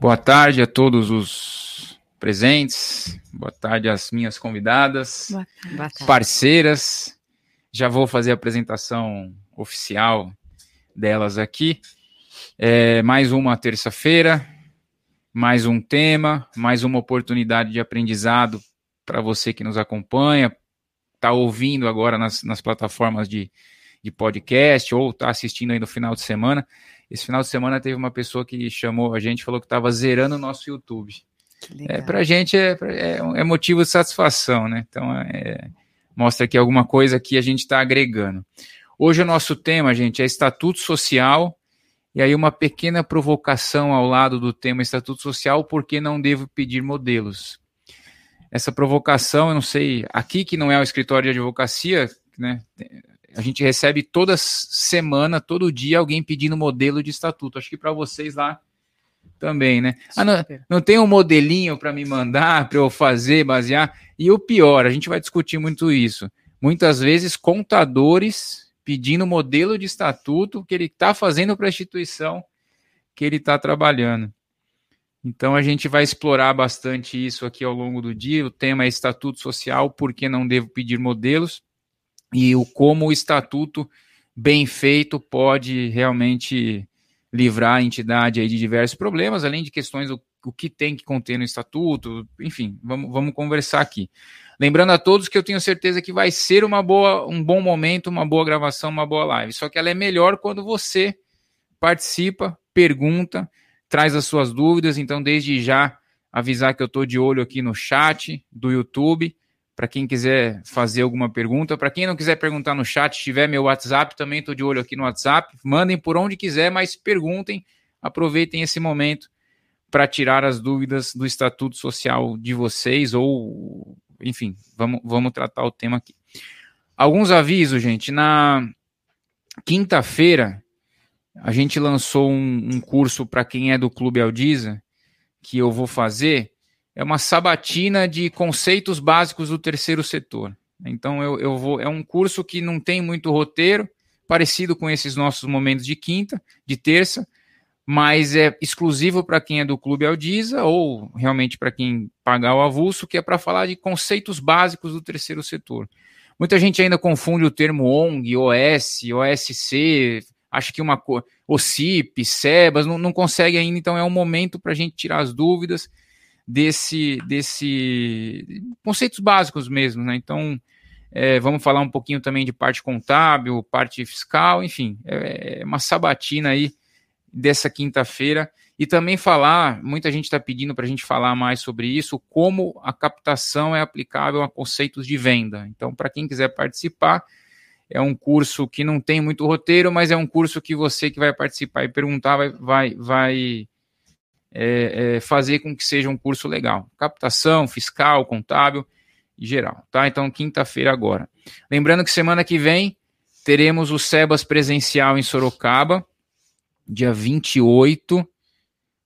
Boa tarde a todos os presentes, boa tarde às minhas convidadas, boa tarde. Boa tarde. parceiras. Já vou fazer a apresentação oficial delas aqui. É, mais uma terça-feira, mais um tema, mais uma oportunidade de aprendizado para você que nos acompanha, está ouvindo agora nas, nas plataformas de, de podcast ou está assistindo aí no final de semana. Esse final de semana teve uma pessoa que chamou a gente, falou que estava zerando o nosso YouTube. É, para a gente é, é, é, motivo de satisfação, né? Então, é, mostra aqui alguma coisa que a gente está agregando. Hoje o nosso tema, gente, é estatuto social, e aí uma pequena provocação ao lado do tema estatuto social, porque não devo pedir modelos. Essa provocação, eu não sei, aqui que não é o escritório de advocacia, né? A gente recebe toda semana, todo dia, alguém pedindo modelo de estatuto. Acho que para vocês lá também, né? Ah, não, não tem um modelinho para me mandar, para eu fazer, basear. E o pior, a gente vai discutir muito isso. Muitas vezes, contadores pedindo modelo de estatuto que ele está fazendo para a instituição que ele está trabalhando. Então a gente vai explorar bastante isso aqui ao longo do dia. O tema é estatuto social, por que não devo pedir modelos? E o como o estatuto bem feito pode realmente livrar a entidade aí de diversos problemas, além de questões do o que tem que conter no estatuto, enfim, vamos, vamos conversar aqui. Lembrando a todos que eu tenho certeza que vai ser uma boa, um bom momento, uma boa gravação, uma boa live. Só que ela é melhor quando você participa, pergunta, traz as suas dúvidas. Então, desde já, avisar que eu estou de olho aqui no chat do YouTube para quem quiser fazer alguma pergunta. Para quem não quiser perguntar no chat, tiver meu WhatsApp, também estou de olho aqui no WhatsApp. Mandem por onde quiser, mas perguntem. Aproveitem esse momento para tirar as dúvidas do estatuto social de vocês, ou, enfim, vamos, vamos tratar o tema aqui. Alguns avisos, gente. Na quinta-feira, a gente lançou um, um curso para quem é do Clube Aldiza, que eu vou fazer é uma sabatina de conceitos básicos do terceiro setor. Então eu, eu vou. É um curso que não tem muito roteiro, parecido com esses nossos momentos de quinta, de terça, mas é exclusivo para quem é do Clube Aldiza ou realmente para quem pagar o avulso, que é para falar de conceitos básicos do terceiro setor. Muita gente ainda confunde o termo ONG, OS, OSC, acha que uma OCIP, SEBAS, não, não consegue ainda, então é um momento para a gente tirar as dúvidas desse, desse conceitos básicos mesmo, né? Então, é, vamos falar um pouquinho também de parte contábil, parte fiscal, enfim, é, é uma sabatina aí dessa quinta-feira e também falar, muita gente está pedindo para a gente falar mais sobre isso, como a captação é aplicável a conceitos de venda. Então, para quem quiser participar, é um curso que não tem muito roteiro, mas é um curso que você que vai participar e perguntar vai, vai, vai é, é, fazer com que seja um curso legal. Captação, fiscal, contábil e geral, tá? Então, quinta-feira agora. Lembrando que semana que vem teremos o SEBAS presencial em Sorocaba, dia 28.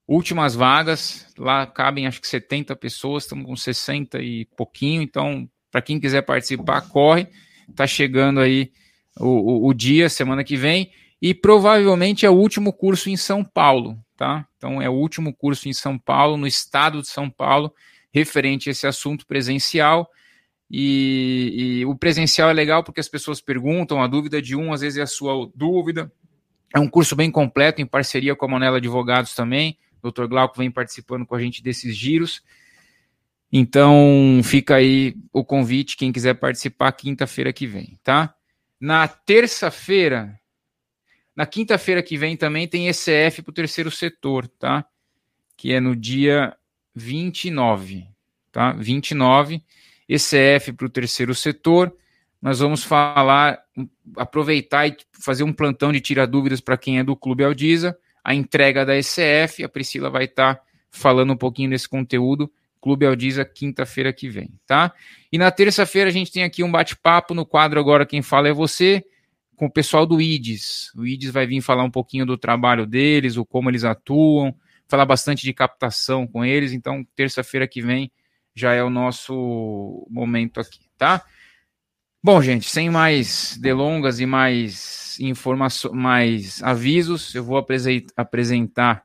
Últimas vagas, lá cabem acho que 70 pessoas, estamos com 60 e pouquinho, então, para quem quiser participar, corre. Tá chegando aí o, o, o dia, semana que vem, e provavelmente é o último curso em São Paulo, tá? Então é o último curso em São Paulo, no estado de São Paulo, referente a esse assunto presencial. E, e, o presencial é legal porque as pessoas perguntam, a dúvida de um às vezes é a sua dúvida. É um curso bem completo, em parceria com a Monela Advogados também. O Dr. Glauco vem participando com a gente desses giros. Então, fica aí o convite, quem quiser participar, quinta-feira que vem, tá? Na terça-feira, na quinta-feira que vem também tem ECF para o terceiro setor, tá? Que é no dia 29, tá? 29, ECF para o terceiro setor. Nós vamos falar, aproveitar e fazer um plantão de tira dúvidas para quem é do Clube Aldiza, a entrega da ECF, a Priscila vai estar tá falando um pouquinho desse conteúdo, Clube Aldiza, quinta-feira que vem, tá? E na terça-feira a gente tem aqui um bate-papo no quadro Agora Quem Fala é Você, com o pessoal do IDES. O IDES vai vir falar um pouquinho do trabalho deles, o como eles atuam, falar bastante de captação com eles. Então, terça-feira que vem já é o nosso momento aqui, tá? Bom, gente, sem mais delongas e mais informações, mais avisos, eu vou apresentar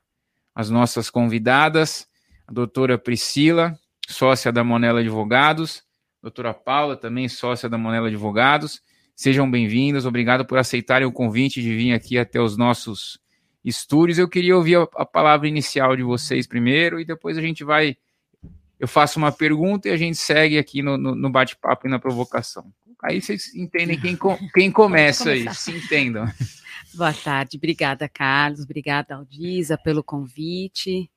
as nossas convidadas, a doutora Priscila, sócia da Monela Advogados, doutora Paula, também sócia da Monela Advogados. Sejam bem-vindos, obrigado por aceitarem o convite de vir aqui até os nossos estúdios. Eu queria ouvir a, a palavra inicial de vocês primeiro e depois a gente vai. Eu faço uma pergunta e a gente segue aqui no, no, no bate-papo e na provocação. Aí vocês entendem quem, quem começa aí, se entendam. Boa tarde, obrigada, Carlos, obrigada, Aldisa, pelo convite.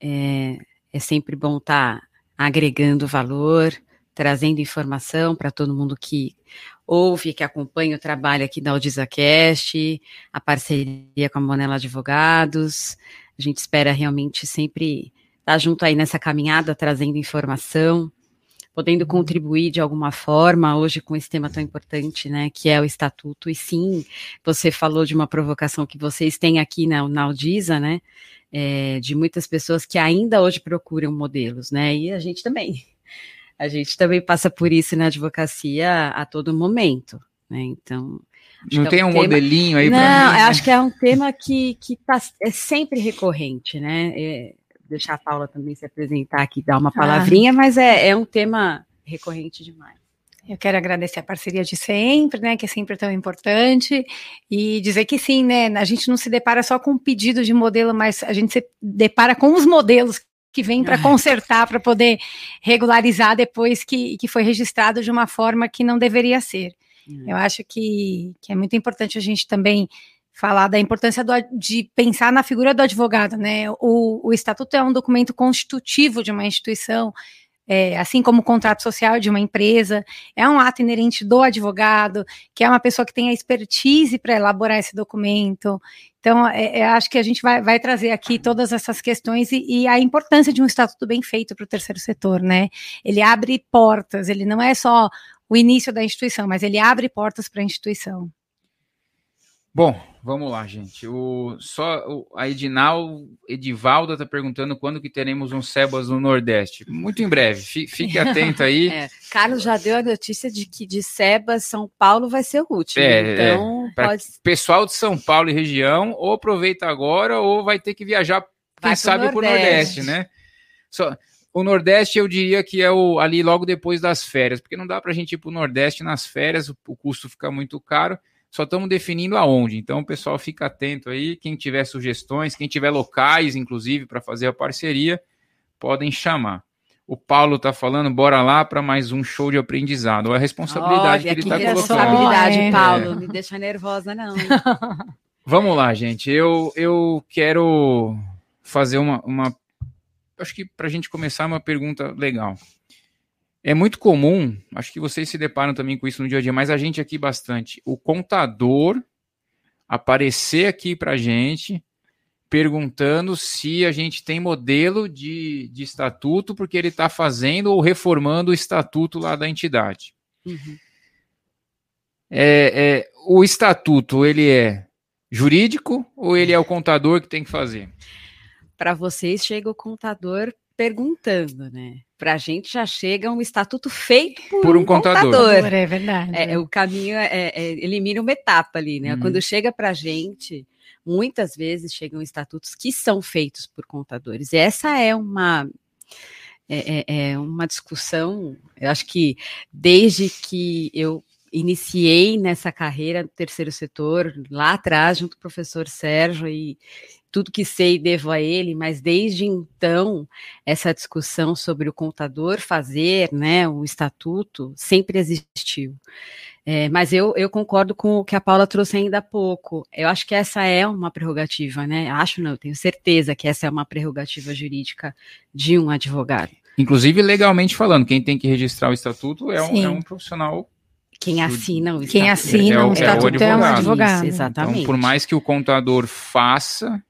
É, é sempre bom estar tá agregando valor, trazendo informação para todo mundo que ouve, que acompanha o trabalho aqui da AudizaCast, a parceria com a Monela Advogados. A gente espera realmente sempre estar tá junto aí nessa caminhada, trazendo informação podendo uhum. contribuir de alguma forma hoje com esse tema tão importante, né, que é o estatuto. E sim, você falou de uma provocação que vocês têm aqui na, na né, é, de muitas pessoas que ainda hoje procuram modelos, né, e a gente também. A gente também passa por isso na advocacia a todo momento, né, então... Não é tem um, um tema... modelinho aí para Não, mim, né? acho que é um tema que, que tá, é sempre recorrente, né, é, deixar a Paula também se apresentar aqui, dar uma ah. palavrinha, ah. mas é, é um tema recorrente demais. Eu quero agradecer a parceria de sempre, né, que é sempre tão importante, e dizer que sim, né, a gente não se depara só com um pedido de modelo, mas a gente se depara com os modelos que vêm para consertar, para poder regularizar depois que, que foi registrado de uma forma que não deveria ser. Uhum. Eu acho que, que é muito importante a gente também falar da importância do, de pensar na figura do advogado, né? O, o estatuto é um documento constitutivo de uma instituição, é, assim como o contrato social de uma empresa, é um ato inerente do advogado, que é uma pessoa que tem a expertise para elaborar esse documento. Então, é, é, acho que a gente vai, vai, trazer aqui todas essas questões e, e a importância de um estatuto bem feito para o terceiro setor, né? Ele abre portas, ele não é só o início da instituição, mas ele abre portas para a instituição. Bom, vamos lá, gente. O, só o, a Edinal Edivalda está perguntando quando que teremos um Sebas no Nordeste. Muito em breve, fique atento aí. É, Carlos já deu a notícia de que de Sebas, São Paulo vai ser o último. É, então, é, pode... pessoal de São Paulo e região, ou aproveita agora, ou vai ter que viajar, quem sabe, para o Nordeste, né? Só, o Nordeste eu diria que é o, ali logo depois das férias, porque não dá para a gente ir para o Nordeste nas férias, o, o custo fica muito caro só estamos definindo aonde. Então, o pessoal fica atento aí. Quem tiver sugestões, quem tiver locais, inclusive, para fazer a parceria, podem chamar. O Paulo está falando, bora lá para mais um show de aprendizado. A responsabilidade Olha, que ele está colocando. Responsabilidade, é. Paulo. Não me deixa nervosa, não. Vamos lá, gente. Eu, eu quero fazer uma, uma. Acho que para a gente começar, uma pergunta legal. É muito comum, acho que vocês se deparam também com isso no dia a dia, mas a gente aqui bastante. O contador aparecer aqui para a gente perguntando se a gente tem modelo de, de estatuto, porque ele está fazendo ou reformando o estatuto lá da entidade. Uhum. É, é, o estatuto, ele é jurídico ou ele é o contador que tem que fazer? Para vocês, chega o contador perguntando, né? Para a gente já chega um estatuto feito por, por um, um, contador. contador. É verdade. É, o caminho é, é, é, elimina uma etapa ali, né? Hum. Quando chega para a gente, muitas vezes chegam estatutos que são feitos por contadores. E essa é uma é, é, é uma discussão. Eu acho que desde que eu iniciei nessa carreira no terceiro setor, lá atrás, junto com o professor Sérgio, e tudo que sei devo a ele, mas desde então, essa discussão sobre o contador fazer né, o estatuto sempre existiu. É, mas eu, eu concordo com o que a Paula trouxe ainda há pouco. Eu acho que essa é uma prerrogativa, né? Acho não, tenho certeza que essa é uma prerrogativa jurídica de um advogado. Inclusive, legalmente falando, quem tem que registrar o estatuto é, um, é um profissional quem assina o Quem assina é, o, estatuto é, o é um advogado. Isso, exatamente. Então, por mais que o contador faça,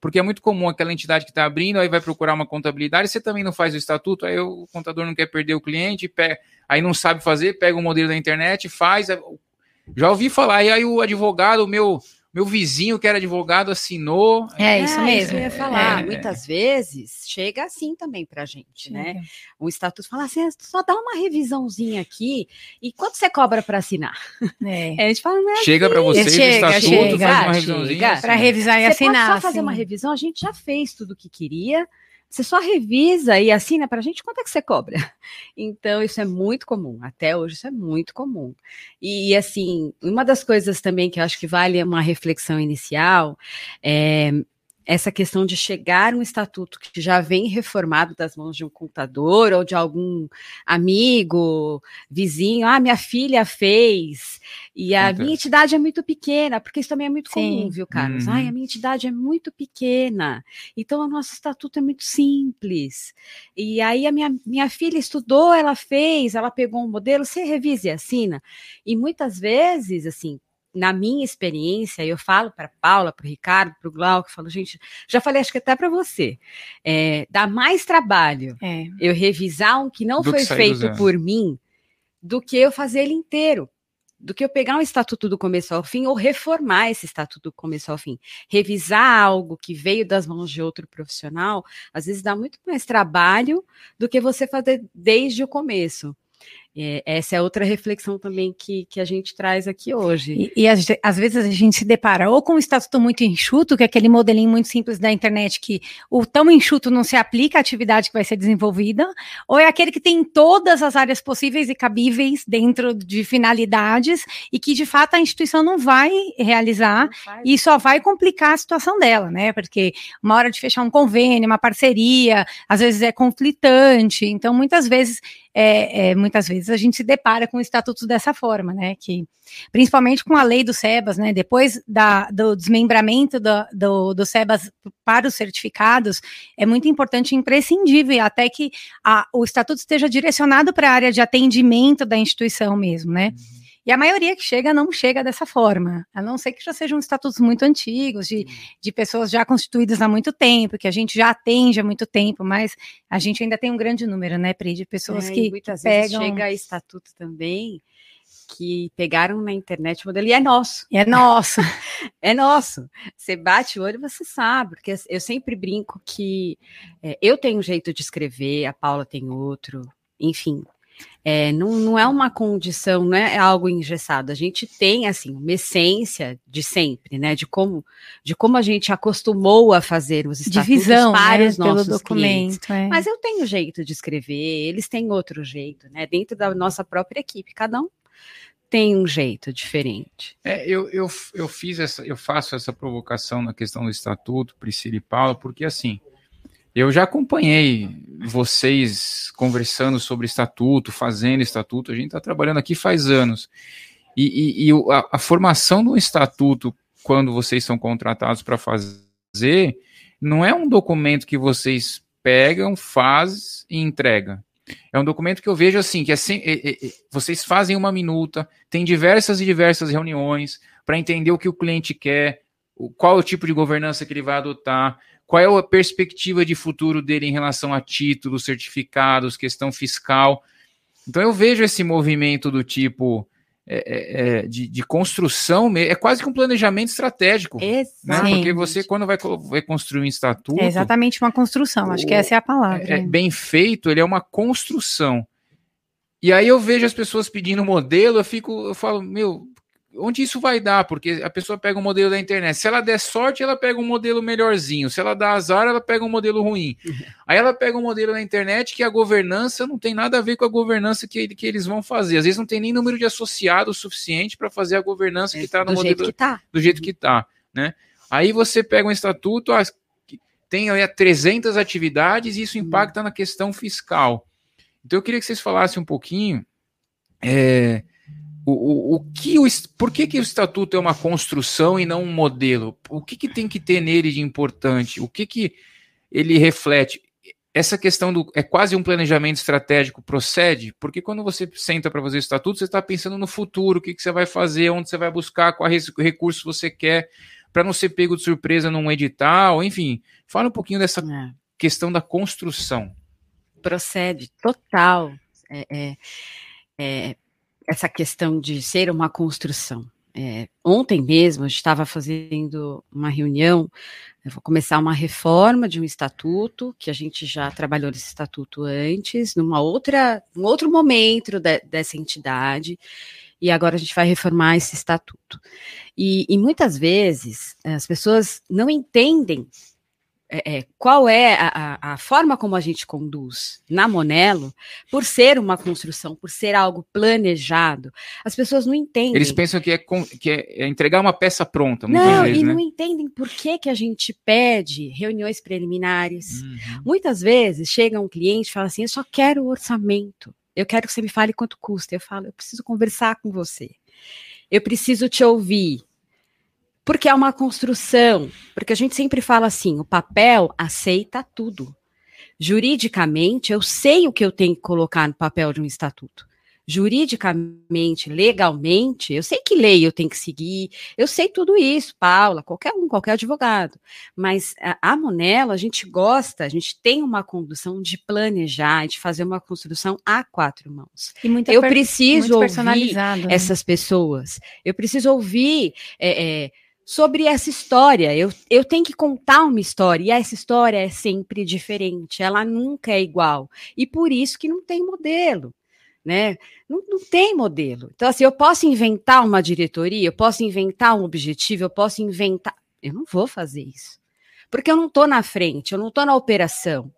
porque é muito comum aquela entidade que está abrindo, aí vai procurar uma contabilidade, você também não faz o estatuto, aí o contador não quer perder o cliente, pega, aí não sabe fazer, pega o um modelo da internet, faz. Já ouvi falar, e aí o advogado, o meu, meu vizinho que era advogado assinou. É, isso é, mesmo. eu ia falar. É. Muitas vezes chega assim também para a gente, né? O estatuto fala assim, só dá uma revisãozinha aqui e quanto você cobra para assinar? É. a gente fala, chega para vocês chega, o estatuto, chega, faz uma revisãozinha. Para revisar e você assinar. Pode só fazer uma revisão, a gente já fez tudo o que queria. Você só revisa e assina para a gente quanto é que você cobra. Então, isso é muito comum. Até hoje, isso é muito comum. E, assim, uma das coisas também que eu acho que vale uma reflexão inicial é essa questão de chegar um estatuto que já vem reformado das mãos de um contador ou de algum amigo, vizinho, ah, minha filha fez, e a minha entidade é muito pequena, porque isso também é muito Sim. comum, viu, Carlos? Uhum. Ai, a minha entidade é muito pequena, então o nosso estatuto é muito simples. E aí a minha, minha filha estudou, ela fez, ela pegou um modelo, você revisa e assina. E muitas vezes, assim, na minha experiência, eu falo para Paula, para o Ricardo, para o Glauco, falo, gente, já falei, acho que até para você, é, dá mais trabalho é. eu revisar um que não do foi que feito por mim do que eu fazer ele inteiro. Do que eu pegar um estatuto do começo ao fim ou reformar esse estatuto do começo ao fim. Revisar algo que veio das mãos de outro profissional, às vezes dá muito mais trabalho do que você fazer desde o começo. É, essa é outra reflexão também que, que a gente traz aqui hoje. E, e às, às, vezes a gente se depara ou com um estatuto muito enxuto, que é aquele modelinho muito simples da internet, que o tão enxuto não se aplica à atividade que vai ser desenvolvida, ou é aquele que tem todas as áreas possíveis e cabíveis dentro de finalidades e que de fato a instituição não vai realizar não e só vai complicar a situação dela, né? Porque uma hora de fechar um convênio, uma parceria, às vezes é conflitante, então muitas vezes é, é, muitas vezes a gente se depara com estatutos dessa forma, né? Que, principalmente com a lei do SEBAS, né? Depois da, do desmembramento do, do, do SEBAS para os certificados, é muito importante e imprescindível até que a, o estatuto esteja direcionado para a área de atendimento da instituição mesmo, né? Uhum. E a maioria que chega não chega dessa forma, a não ser que já sejam estatutos muito antigos, de, de pessoas já constituídas há muito tempo, que a gente já atende há muito tempo, mas a gente ainda tem um grande número, né, Pri, de pessoas é, que, muitas que vezes pegam... chega estatuto também que pegaram na internet o modelo e é nosso. É nosso. é nosso. Você bate o olho você sabe, porque eu sempre brinco que é, eu tenho um jeito de escrever, a Paula tem outro, enfim, é, não, não é uma condição, não é algo engessado. A gente tem assim uma essência de sempre, né? De como, de como a gente acostumou a fazer os estatutos Divisão, para né, os nossos pelo documento. É. Mas eu tenho jeito de escrever, eles têm outro jeito, né? Dentro da nossa própria equipe, cada um tem um jeito diferente. É, eu, eu, eu fiz essa, eu faço essa provocação na questão do estatuto, Priscila e Paula, porque assim eu já acompanhei vocês conversando sobre estatuto, fazendo estatuto. A gente está trabalhando aqui faz anos. E, e, e a, a, formação do estatuto, quando vocês são contratados para fazer, não é um documento que vocês pegam, faz e entrega. É um documento que eu vejo assim, que é, é, é, vocês fazem uma minuta, tem diversas e diversas reuniões para entender o que o cliente quer, qual é o tipo de governança que ele vai adotar, qual é a perspectiva de futuro dele em relação a títulos, certificados, questão fiscal. Então eu vejo esse movimento do tipo é, é, é de, de, construção, é quase que um planejamento estratégico. Né? Porque você, quando vai, vai construir um estatuto. É exatamente uma construção, acho que essa é a palavra. É, bem feito, ele é uma construção. E aí eu vejo as pessoas pedindo modelo, eu fico, eu falo, meu, onde isso vai dar, porque a pessoa pega um modelo da internet. Se ela der sorte, ela pega um modelo melhorzinho. Se ela dá azar, ela pega um modelo ruim. Aí ela pega um modelo da internet que a governança não tem nada a ver com a governança que, que eles vão fazer. Às vezes não tem nem número de associados suficiente para fazer a governança é, que está no do modelo jeito que tá. do jeito que está, né? Aí você pega um estatuto, ah, tem aí 300 atividades e isso impacta na questão fiscal. Então eu queria que vocês falassem um pouquinho é, o, o, o, que o, por que, que o estatuto é uma construção e não um modelo? O que, que tem que ter nele de importante? O que, que ele reflete? Essa questão do é quase um planejamento estratégico procede, porque quando você senta para fazer o estatuto, você está pensando no futuro, o que, que você vai fazer, onde você vai buscar, qual recurso você quer, para não ser pego de surpresa num edital, enfim. Fala um pouquinho dessa é. questão da construção. Procede, total. É, é, é essa questão de ser uma construção. É, ontem mesmo, a gente estava fazendo uma reunião, eu vou começar uma reforma de um estatuto, que a gente já trabalhou nesse estatuto antes, numa outra, um outro momento de, dessa entidade, e agora a gente vai reformar esse estatuto. E, e muitas vezes as pessoas não entendem é, é, qual é a, a, forma como a gente conduz na Monelo, por ser uma construção, por ser algo planejado, as pessoas não entendem. Eles pensam que é, que é, é entregar uma peça pronta. Não, vezes, e né? não entendem por que, que a gente pede reuniões preliminares. Uhum. Muitas vezes chega um cliente e fala assim: Eu só quero o orçamento. Eu quero que você me fale quanto custa. Eu falo: Eu preciso conversar com você. Eu preciso te ouvir porque é uma construção, porque a gente sempre fala assim, o papel aceita tudo. Juridicamente, eu sei o que eu tenho que colocar no papel de um estatuto. Juridicamente, legalmente, eu sei que lei eu tenho que seguir, eu sei tudo isso, Paula, qualquer um, qualquer advogado. Mas a, a Monela, a gente gosta, a gente tem uma condução de planejar, de fazer uma construção a quatro mãos. eu preciso ouvir né? essas pessoas, eu preciso ouvir. É, é, sobre essa história. Eu, eu tenho que contar uma história, e essa história é sempre diferente, ela nunca é igual. E por isso que não tem modelo. Né? Não, não tem modelo. Então, assim, eu posso inventar uma diretoria, eu posso inventar um objetivo, eu posso inventar. Eu não vou fazer isso. Porque eu não estou na frente, eu não estou na operação.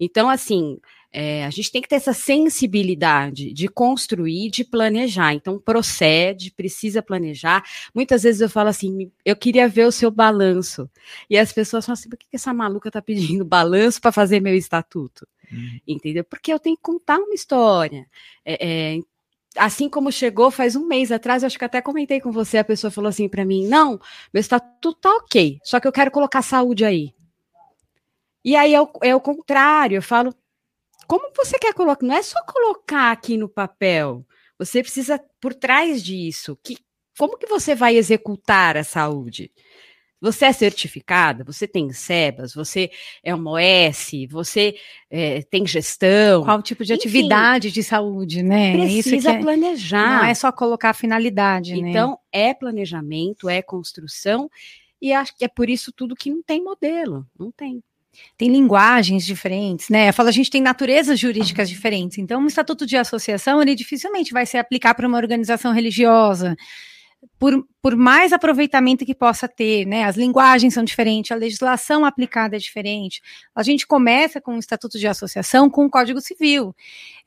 Então, assim, é, a gente tem que ter essa sensibilidade de construir, de planejar. Então, procede, precisa planejar. Muitas vezes eu falo assim: eu queria ver o seu balanço. E as pessoas falam assim: por que essa maluca está pedindo balanço para fazer meu estatuto? Uhum. Entendeu? Porque eu tenho que contar uma história. É, é, assim como chegou faz um mês atrás, acho que até comentei com você, a pessoa falou assim para mim: não, meu estatuto tá ok, só que eu quero colocar saúde aí. E aí é o, é o contrário, eu falo, como você quer colocar? Não é só colocar aqui no papel. Você precisa por trás disso. Que, como que você vai executar a saúde? Você é certificada, você tem SEBAS, você é uma OS, você é, tem gestão. Qual tipo de Enfim, atividade de saúde, né? Precisa é, planejar. Não é só colocar a finalidade, então, né? Então, é planejamento, é construção, e acho que é por isso tudo que não tem modelo, não tem tem linguagens diferentes, né? Eu falo, a gente tem naturezas jurídicas diferentes. Então, um estatuto de associação, ele dificilmente vai se aplicar para uma organização religiosa. Por, por mais aproveitamento que possa ter, né? As linguagens são diferentes, a legislação aplicada é diferente. A gente começa com o estatuto de associação com o Código Civil.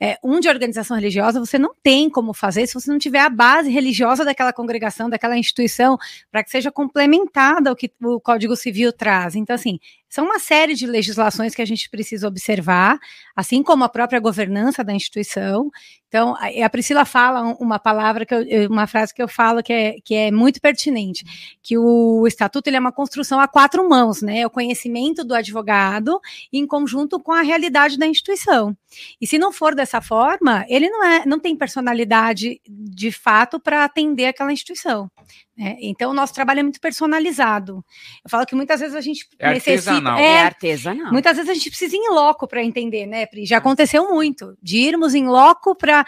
É, um de organização religiosa você não tem como fazer se você não tiver a base religiosa daquela congregação, daquela instituição, para que seja complementada o que o Código Civil traz. Então, assim, são uma série de legislações que a gente precisa observar, assim como a própria governança da instituição. Então, a, Priscila fala uma palavra, que eu, uma frase que eu falo que é, que é muito pertinente, que o estatuto ele é uma construção a quatro mãos, né? É o conhecimento do advogado em conjunto com a realidade da instituição. E se não for dessa forma, ele não é, não tem personalidade de fato para atender aquela instituição. Né? Então, o nosso trabalho é muito personalizado. Eu falo que muitas vezes a gente é necessita. Artesanal. É, é artesanal. Muitas vezes a gente precisa ir em loco para entender, né, Pri? Já aconteceu muito, de irmos em loco para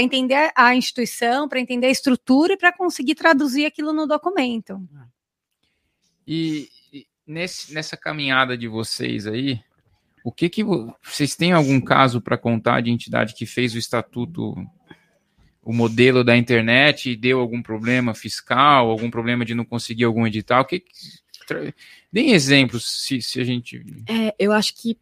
entender a instituição, para entender a estrutura e para conseguir traduzir aquilo no documento. E, e nesse, nessa caminhada de vocês aí, o que que vocês têm algum caso para contar de entidade que fez o estatuto o modelo da internet e deu algum problema fiscal, algum problema de não conseguir algum edital? Que, deem exemplos, se, se a gente. É, eu acho que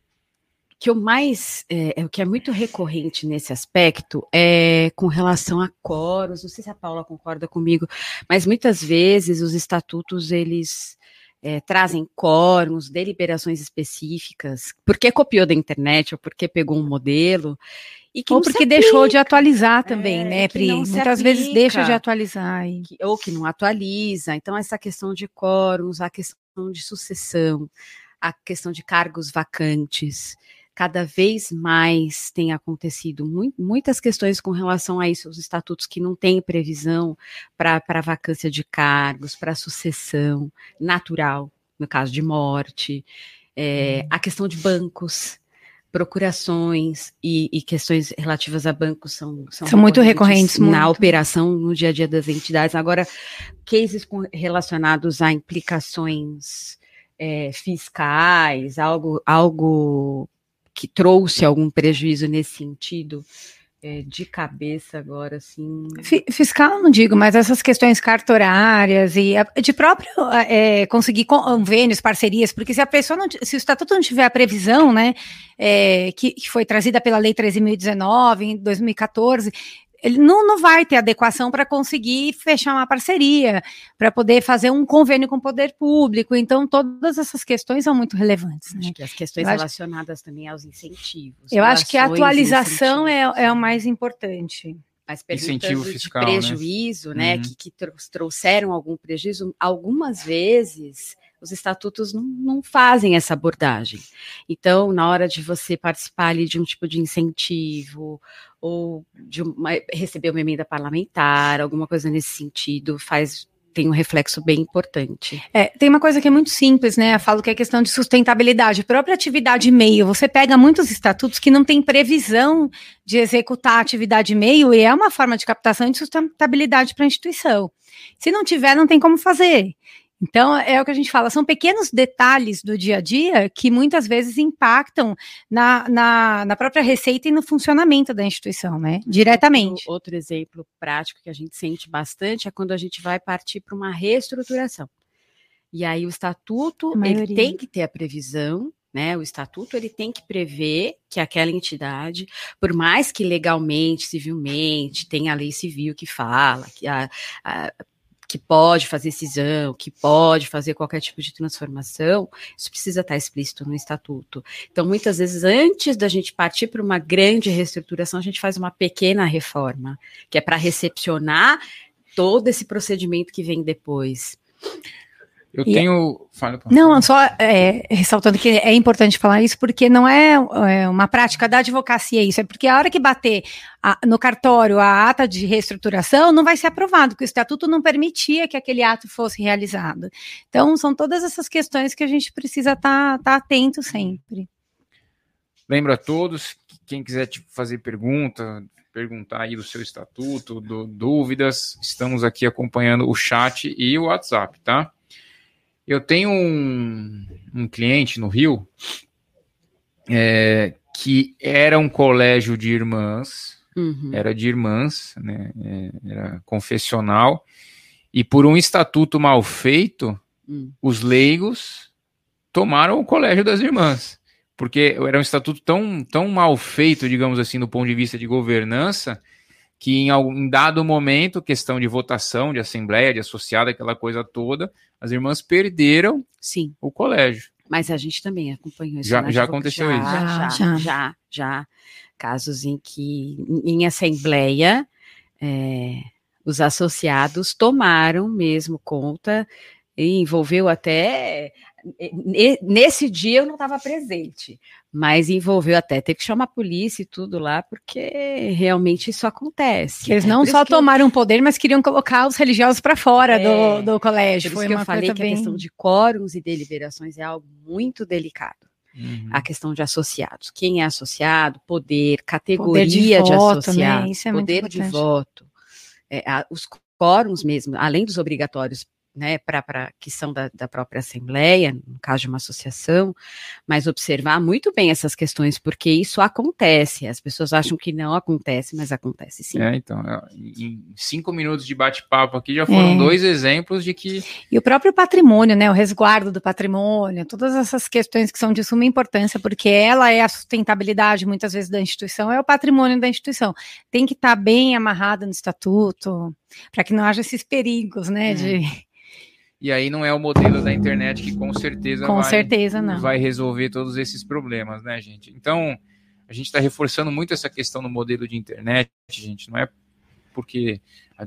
que o mais é, é, o que é muito recorrente nesse aspecto é com relação a coros. Não sei se a Paula concorda comigo, mas muitas vezes os estatutos eles é, trazem quórums, deliberações específicas, porque copiou da internet ou porque pegou um modelo, e que ou porque deixou de atualizar também, é, né, Pri? Muitas vezes deixa de atualizar. E... Que, ou que não atualiza. Então, essa questão de quórums, a questão de sucessão, a questão de cargos vacantes, cada vez mais tem acontecido muitas questões com relação a isso, os estatutos que não têm previsão para vacância de cargos, para sucessão natural, no caso de morte, é, a questão de bancos procurações e, e, questões relativas a bancos são, são, são muito recorrentes na muito. operação no dia a dia das entidades. Agora, cases com, relacionados a implicações é, fiscais, algo, algo que trouxe algum prejuízo nesse sentido, é, de cabeça agora, assim. Fiscal não digo, mas essas questões cartorárias e de próprio é, conseguir convênios, parcerias, porque se a pessoa não, se o estatuto não tiver a previsão, né, é, que, que foi trazida pela lei 13.019 em 2014, ele não, não vai ter adequação para conseguir fechar uma parceria, para poder fazer um convênio com o poder público. Então, todas essas questões são muito relevantes. Né? Acho que as questões eu relacionadas acho... também aos incentivos. Eu acho que a atualização é, é o mais importante. Mas Incentivo fiscal, de né? prejuízo, né, né uhum. que, que trouxeram algum prejuízo, algumas vezes os estatutos não, não, fazem essa abordagem. Então, na hora de você participar ali de um tipo de incentivo ou de uma, receber uma emenda parlamentar, alguma coisa nesse sentido, faz tem um reflexo bem importante. É, tem uma coisa que é muito simples, né? Eu falo que é questão de sustentabilidade. A própria atividade meio, você pega muitos estatutos que não tem previsão de executar a atividade meio e é uma forma de captação de sustentabilidade para a instituição. Se não tiver, não tem como fazer. Então, é o que a gente fala, são pequenos detalhes do dia a dia que muitas vezes impactam na, na, na própria receita e no funcionamento da instituição, né? Diretamente. Outro, outro exemplo prático que a gente sente bastante é quando a gente vai partir para uma reestruturação. E aí o estatuto ele tem que ter a previsão né, o estatuto ele tem que prever que aquela entidade, por mais que legalmente, civilmente, tenha a lei civil que fala que a, a que pode fazer cisão, que pode fazer qualquer tipo de transformação, isso precisa estar explícito no estatuto. Então, muitas vezes, antes da gente partir para uma grande reestruturação, a gente faz uma pequena reforma, que é para recepcionar todo esse procedimento que vem depois. Eu e, tenho. Fala, não, só é, ressaltando que é importante falar isso, porque não é, é, uma prática da advocacia isso, é porque a hora que bater a, no cartório a ata de reestruturação, não vai ser aprovado, porque o estatuto não permitia que aquele ato fosse realizado. Então, são todas essas questões que a gente precisa estar tá, tá atento sempre. Lembro a todos, quem quiser tipo, fazer pergunta, perguntar aí do seu estatuto, do, dúvidas, estamos aqui acompanhando o chat e o WhatsApp, tá? Eu tenho um, um cliente no Rio é, que era um colégio de irmãs, uhum. era de irmãs, né, é, era confessional, e por um estatuto mal feito, uhum. os leigos tomaram o colégio das irmãs, porque era um estatuto tão, tão mal feito, digamos assim, do ponto de vista de governança, que em, em dado momento, questão de votação, de assembleia, de associada, aquela coisa toda, as irmãs perderam Sim. o colégio. Mas a gente também acompanhou isso. Já, já aconteceu já, isso? Já, já, já, já. Casos em que, em assembleia, é, os associados tomaram mesmo conta e envolveu até nesse dia eu não estava presente, mas envolveu até ter que chamar a polícia e tudo lá, porque realmente isso acontece. Que eles não só que tomaram eu... poder, mas queriam colocar os religiosos para fora é, do, do colégio. Foi que eu falei que bem... a questão de quórums e deliberações é algo muito delicado. Uhum. A questão de associados. Quem é associado, poder, categoria poder de, de voto, associado, né? é poder de voto. É, a, os quórums mesmo, além dos obrigatórios né, para que são da, da, própria Assembleia, no caso de uma associação, mas observar muito bem essas questões, porque isso acontece. As pessoas acham que não acontece, mas acontece sim. É, então, é, em cinco minutos de bate-papo aqui já foram é. dois exemplos de que. E o próprio patrimônio, né, o resguardo do patrimônio, todas essas questões que são de suma importância, porque ela é a sustentabilidade, muitas vezes, da instituição, é o patrimônio da instituição. Tem que estar tá bem amarrado no estatuto, para que não haja esses perigos, né, é. de e aí não é o modelo da internet que com certeza, com vai, certeza não. vai resolver todos esses problemas, né, gente? Então, a gente está reforçando muito essa questão no modelo de internet, gente. Não é porque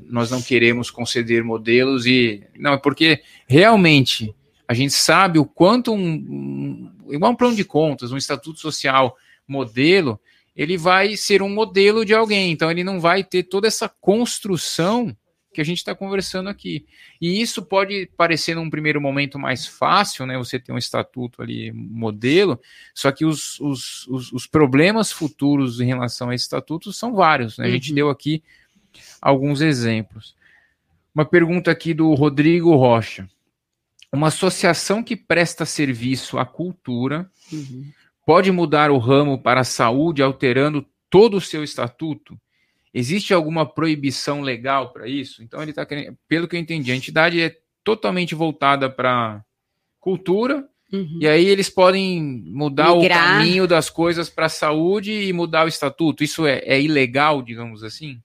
nós não queremos conceder modelos e. Não, é porque realmente a gente sabe o quanto um, um, igual um plano de contas, um estatuto social modelo, ele vai ser um modelo de alguém. Então ele não vai ter toda essa construção que a gente está conversando aqui. E isso pode parecer num primeiro momento mais fácil, né? Você ter um estatuto ali, modelo, só que os, os, os, os problemas futuros em relação a esse estatuto são vários. Né? A gente uhum. deu aqui alguns exemplos. Uma pergunta aqui do Rodrigo Rocha. Uma associação que presta serviço à cultura uhum. pode mudar o ramo para a saúde alterando todo o seu estatuto? Existe alguma proibição legal para isso? Então ele está querendo, pelo que eu entendi, a entidade é totalmente voltada para cultura, uhum. e aí eles podem mudar Migrar. o caminho das coisas para a saúde e mudar o estatuto. Isso é, é ilegal, digamos assim?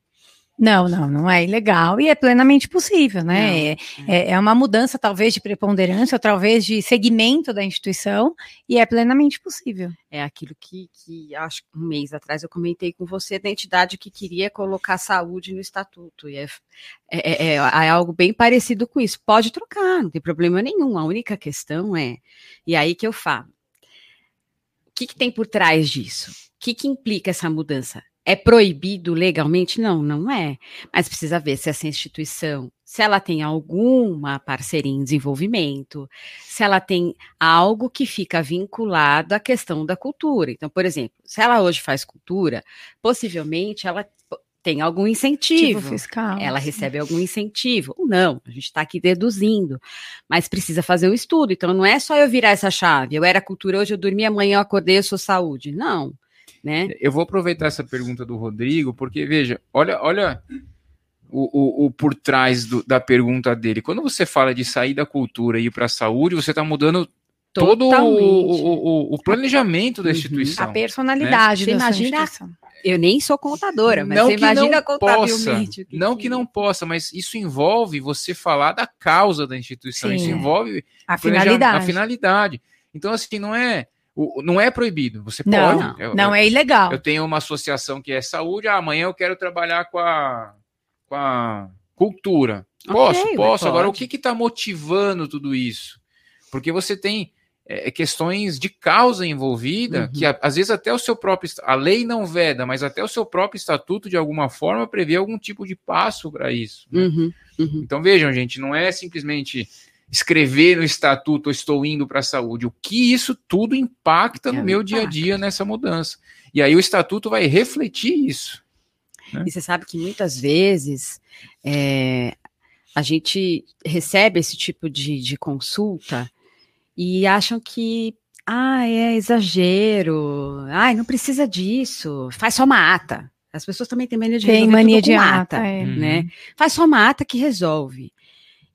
Não, não, não é ilegal e é plenamente possível, né? É, é, é, uma mudança, talvez, de preponderância, ou talvez de segmento da instituição, e é plenamente possível. É aquilo que, que acho que um mês atrás eu comentei com você da entidade que queria colocar saúde no estatuto. E é, é, é, é algo bem parecido com isso. Pode trocar, não tem problema nenhum. A única questão é, e aí que eu falo, o que, que tem por trás disso? O que, que implica essa mudança? É proibido legalmente? Não, não é. Mas precisa ver se essa instituição, se ela tem alguma parceria em desenvolvimento, se ela tem algo que fica vinculado à questão da cultura. Então, por exemplo, se ela hoje faz cultura, possivelmente ela tem algum incentivo. Fiscal. Ela recebe algum incentivo. Ou não, a gente está aqui deduzindo. Mas precisa fazer um estudo. Então, não é só eu virar essa chave. Eu era cultura, hoje eu dormi, amanhã eu acordei, eu sou saúde. Não. Né? Eu vou aproveitar essa pergunta do Rodrigo, porque, veja, olha, olha o, o, o por trás do, da pergunta dele. Quando você fala de sair da cultura e ir para a saúde, você está mudando todo o, o, o, planejamento da uhum. instituição. A personalidade né? da imagina, instituição. Eu nem sou contadora, mas não você imagina contabilmente. Possa, não que, que não possa, mas isso envolve você falar da causa da instituição. Sim, isso envolve a finalidade. a finalidade. Então, assim, não é o, não é proibido, você não, pode. Não, eu, não é ilegal. Eu tenho uma associação que é saúde, ah, amanhã eu quero trabalhar com a, com a cultura. Posso, okay, posso. Agora, o que está motivando tudo isso? Porque você tem é, questões de causa envolvida, uhum. que às vezes até o seu próprio. A lei não veda, mas até o seu próprio estatuto, de alguma forma, prevê algum tipo de passo para isso. Né? Uhum, uhum. Então, vejam, gente, não é simplesmente escrever no estatuto estou indo para a saúde, o que isso tudo impacta no meu dia a dia nessa mudança. E aí o estatuto vai refletir isso. Né? E você sabe que muitas vezes é, a gente recebe esse tipo de, de consulta e acham que ah, é exagero, ai, não precisa disso, faz só uma ata. As pessoas também têm mania de Tem mania de ata, ata é. né? Uhum. Faz só uma ata que resolve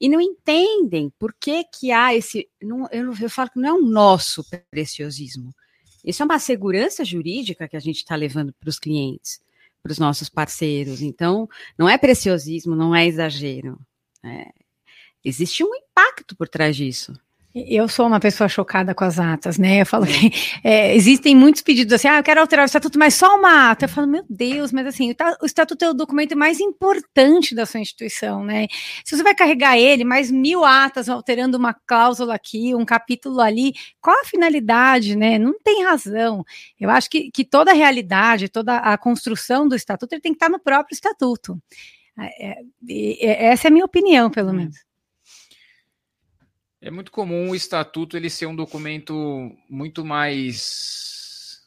e não entendem por que, que há esse. Não, eu, eu falo que não é um nosso preciosismo. Isso é uma segurança jurídica que a gente está levando para os clientes, para os nossos parceiros. Então, não é preciosismo, não é exagero. É, existe um impacto por trás disso. Eu sou uma pessoa chocada com as atas, né? Eu falo que é, existem muitos pedidos assim, ah, eu quero alterar o estatuto, mas só uma ata. Eu falo, meu Deus, mas assim, o estatuto é o documento mais importante da sua instituição, né? Se você vai carregar ele, mais mil atas alterando uma cláusula aqui, um capítulo ali, qual a finalidade, né? Não tem razão. Eu acho que, que toda a realidade, toda a construção do estatuto, ele tem que estar no próprio estatuto. É, é, essa é a minha opinião, pelo hum. menos. É muito comum o estatuto ele ser um documento muito mais.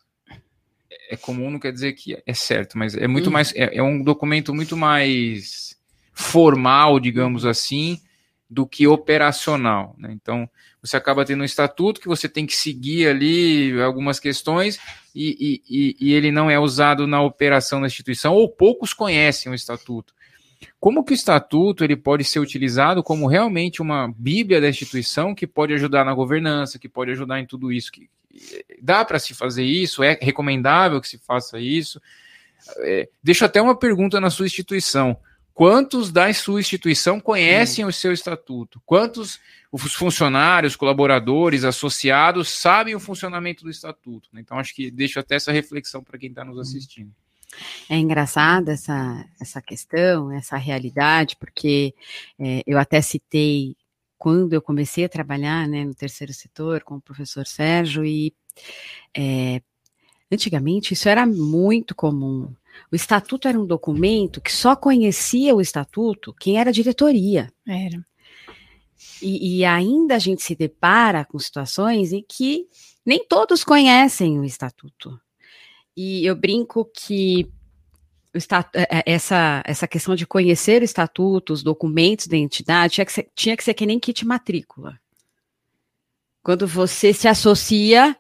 É comum, não quer dizer que é certo, mas é muito hum. mais. É, é, um documento muito mais formal, digamos assim, do que operacional. Né? Então, você acaba tendo um estatuto que você tem que seguir ali algumas questões e, e, e ele não é usado na operação da instituição, ou poucos conhecem o estatuto. Como que o estatuto ele pode ser utilizado como realmente uma bíblia da instituição que pode ajudar na governança, que pode ajudar em tudo isso? Que, dá para se fazer isso? É recomendável que se faça isso? É, deixo até uma pergunta na sua instituição. Quantos da sua instituição conhecem hum. o seu estatuto? Quantos os funcionários, colaboradores, associados sabem o funcionamento do estatuto? Então, acho que deixo até essa reflexão para quem está nos assistindo. É engraçada essa, essa questão, essa realidade, porque é, eu até citei quando eu comecei a trabalhar né, no terceiro setor com o professor Sérgio, e é, antigamente isso era muito comum. O estatuto era um documento que só conhecia o estatuto quem era diretoria. Era. E, e, ainda a gente se depara com situações em que nem todos conhecem o estatuto. E eu brinco que é, é, essa, essa questão de conhecer o estatuto, os documentos da entidade, tinha que ser, tinha que, ser que nem kit matrícula. Quando você se associa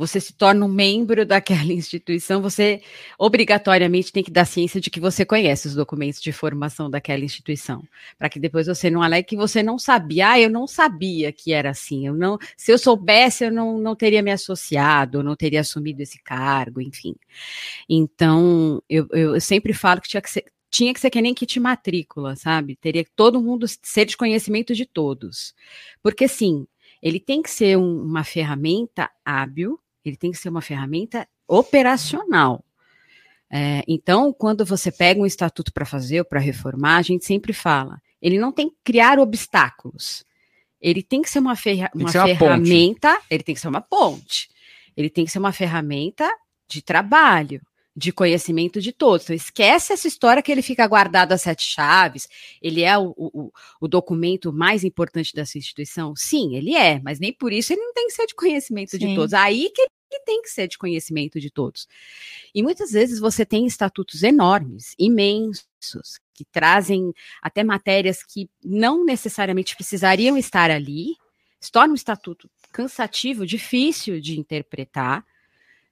você se torna um membro daquela instituição, você obrigatoriamente tem que dar ciência de que você conhece os documentos de formação daquela instituição, para que depois você não alegue que você não sabia. Ah, eu não sabia que era assim. Eu não, se eu soubesse, eu não, não teria me associado, não teria assumido esse cargo, enfim. Então, eu, eu sempre falo que tinha que ser, tinha que ser que nem kit matrícula, sabe? Teria que todo mundo ser de conhecimento de todos. Porque, sim, ele tem que ser um, uma ferramenta hábil ele tem que ser uma ferramenta operacional. É, então, quando você pega um estatuto para fazer ou para reformar, a gente sempre fala, ele não tem que criar obstáculos. Ele tem que ser uma, ferra uma ser ferramenta, ele tem que ser uma ponte. Ele tem que ser uma ferramenta de trabalho, de conhecimento de todos. Então, esquece essa história que ele fica guardado a sete chaves, ele é o, o, o, documento mais importante dessa instituição. Sim, ele é, mas nem por isso ele não tem que ser de conhecimento Sim. de todos. Aí que ele tem que ser de conhecimento de todos. E muitas vezes você tem estatutos enormes, imensos, que trazem até matérias que não necessariamente precisariam estar ali, se torna um estatuto cansativo, difícil de interpretar,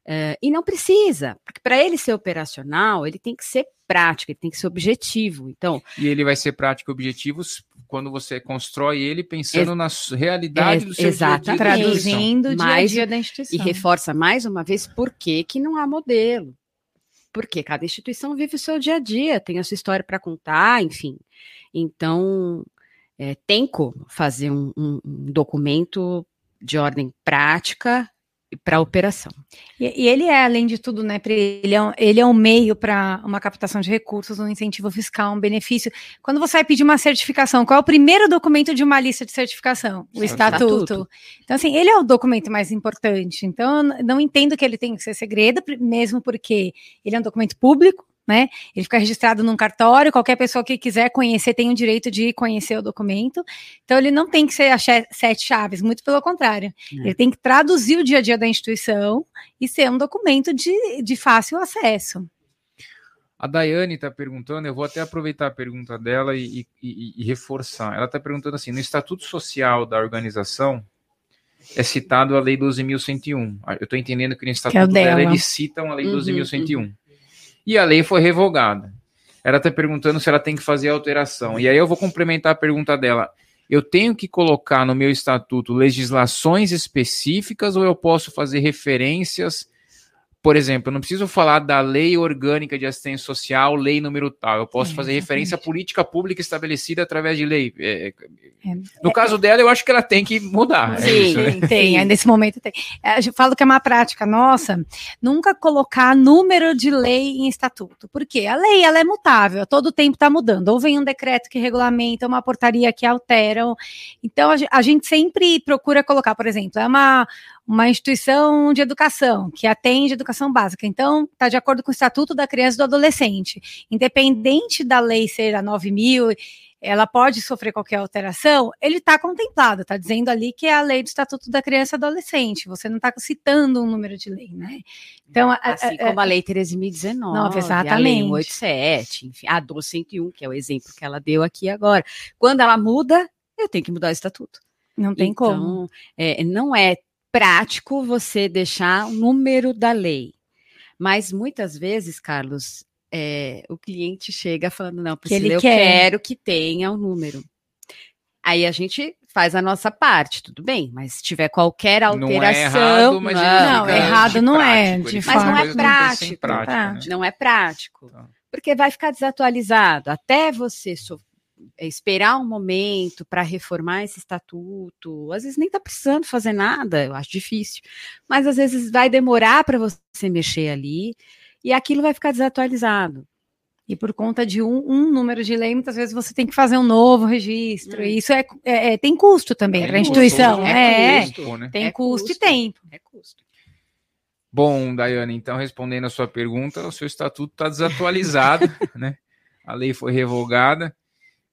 Uh, e não precisa, porque para ele ser operacional, ele tem que ser prático, ele tem que ser objetivo. Então, e ele vai ser prático e objetivo quando você constrói ele pensando é, na realidade é, do seu exatamente, dia a dia. Traduzindo o dia a dia da instituição. E reforça mais uma vez por que, que não há modelo. Porque cada instituição vive o seu dia a dia, tem a sua história para contar, enfim. Então, é, tem como fazer um, um, um documento de ordem prática para a operação. E, e, ele é, além de tudo, né, ele é, um, ele é um meio para uma captação de recursos, um incentivo fiscal, um benefício. Quando você vai pedir uma certificação, qual é o primeiro documento de uma lista de certificação? O estatuto. estatuto. Então, assim, ele é o documento mais importante. Então, eu não entendo que ele tem que ser segredo, mesmo porque ele é um documento público, né? Ele fica registrado num cartório, qualquer pessoa que quiser conhecer tem o direito de conhecer o documento. Então, ele não tem que ser a sete chaves, muito pelo contrário. É. Ele tem que traduzir o dia a dia da instituição e ser um documento de, de fácil acesso. A Daiane está perguntando, eu vou até aproveitar a pergunta dela e, e, e reforçar. Ela está perguntando assim: no Estatuto Social da organização é citado a Lei 12.101. Eu estou entendendo que no Estatuto é dela eles citam a Lei uhum, 12.101. Uhum e a lei foi revogada. Ela está perguntando se ela tem que fazer alteração. E aí eu vou complementar a pergunta dela. Eu tenho que colocar no meu estatuto legislações específicas ou eu posso fazer referências por exemplo, eu não preciso falar da lei orgânica de assistência social, lei número tal. Eu posso é, fazer referência à política pública estabelecida através de lei. É, é, no caso dela, eu acho que ela tem que mudar. É Sim, isso, né? tem. Nesse momento tem. É, eu falo que é uma prática nossa nunca colocar número de lei em estatuto. Por quê? A lei ela é mutável, todo tempo está mudando. Ou vem um decreto que regulamenta, uma portaria que altera. Então, a gente sempre procura colocar, por exemplo, é uma uma instituição de educação que atende educação básica. Então, está de acordo com o Estatuto da Criança e do Adolescente. Independente da lei ser a 9 mil, ela pode sofrer qualquer alteração, ele está contemplado, está dizendo ali que é a lei do Estatuto da Criança e Adolescente. Você não está citando um número de lei, né? Então, assim a, a, como a Lei 13.019, exatamente. a Lei 187, enfim, a 1201, que é o exemplo que ela deu aqui agora. Quando ela muda, eu tenho que mudar o estatuto. Não tem então, como. É, não é prático você deixar o número da lei. Mas muitas vezes, Carlos, é, o cliente chega falando: não, Priscila, eu quer. quero que tenha o um número. Aí a gente faz a nossa parte, tudo bem, mas se tiver qualquer alteração. Não é errado, mas não, não errado não é. De mas não é prático. Prática, né? Não é prático. Tá. Porque vai ficar desatualizado. Até você é, esperar um momento para reformar esse estatuto, às vezes nem está precisando fazer nada, eu acho difícil, mas às vezes vai demorar para você mexer ali e aquilo vai ficar desatualizado. E por conta de um, um, número de lei, muitas vezes você tem que fazer um novo registro. Hum. E isso é, é, é, tem custo também para a instituição. É, é custo, né? Tem custo, custo, e tempo. É custo. Bom, Daiane, então respondendo a sua pergunta, o seu estatuto está desatualizado, né? A lei foi revogada.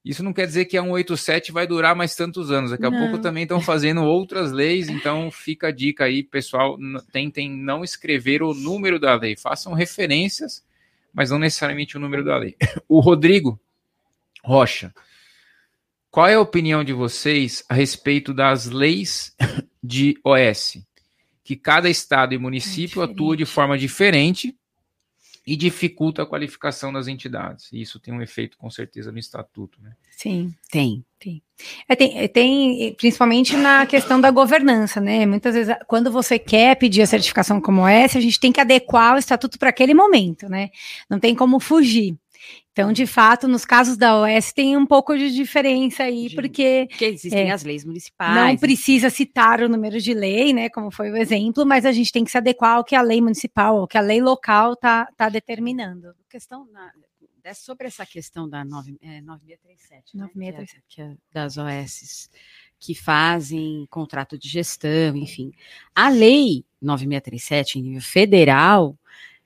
Isso não quer dizer que a 187 vai durar mais tantos anos. Daqui a não. pouco também estão fazendo outras leis, então fica a dica aí, pessoal, tentem não escrever o número da lei, façam referências, mas não necessariamente o número da lei. O Rodrigo Rocha, qual é a opinião de vocês a respeito das leis de OS? Que cada estado e município é atua de forma diferente e dificulta a qualificação das entidades. E isso tem um efeito, com certeza, no estatuto. Né? Sim, tem. Tem. É, tem, é, tem, principalmente na questão da governança, né? Muitas vezes, quando você quer pedir a certificação como essa, a gente tem que adequar o estatuto para aquele momento, né? Não tem como fugir. Então, de fato, nos casos da OS tem um pouco de diferença aí, de, porque. Porque existem é, as leis municipais. Não precisa citar o número de lei, né? Como foi o exemplo, mas a gente tem que se adequar ao que a lei municipal, ao que a lei local está tá determinando. Questão na, é sobre essa questão da 9, é, 9637, 9637. Né? Que é, que é das OS que fazem contrato de gestão, enfim. A lei 9637, em nível federal,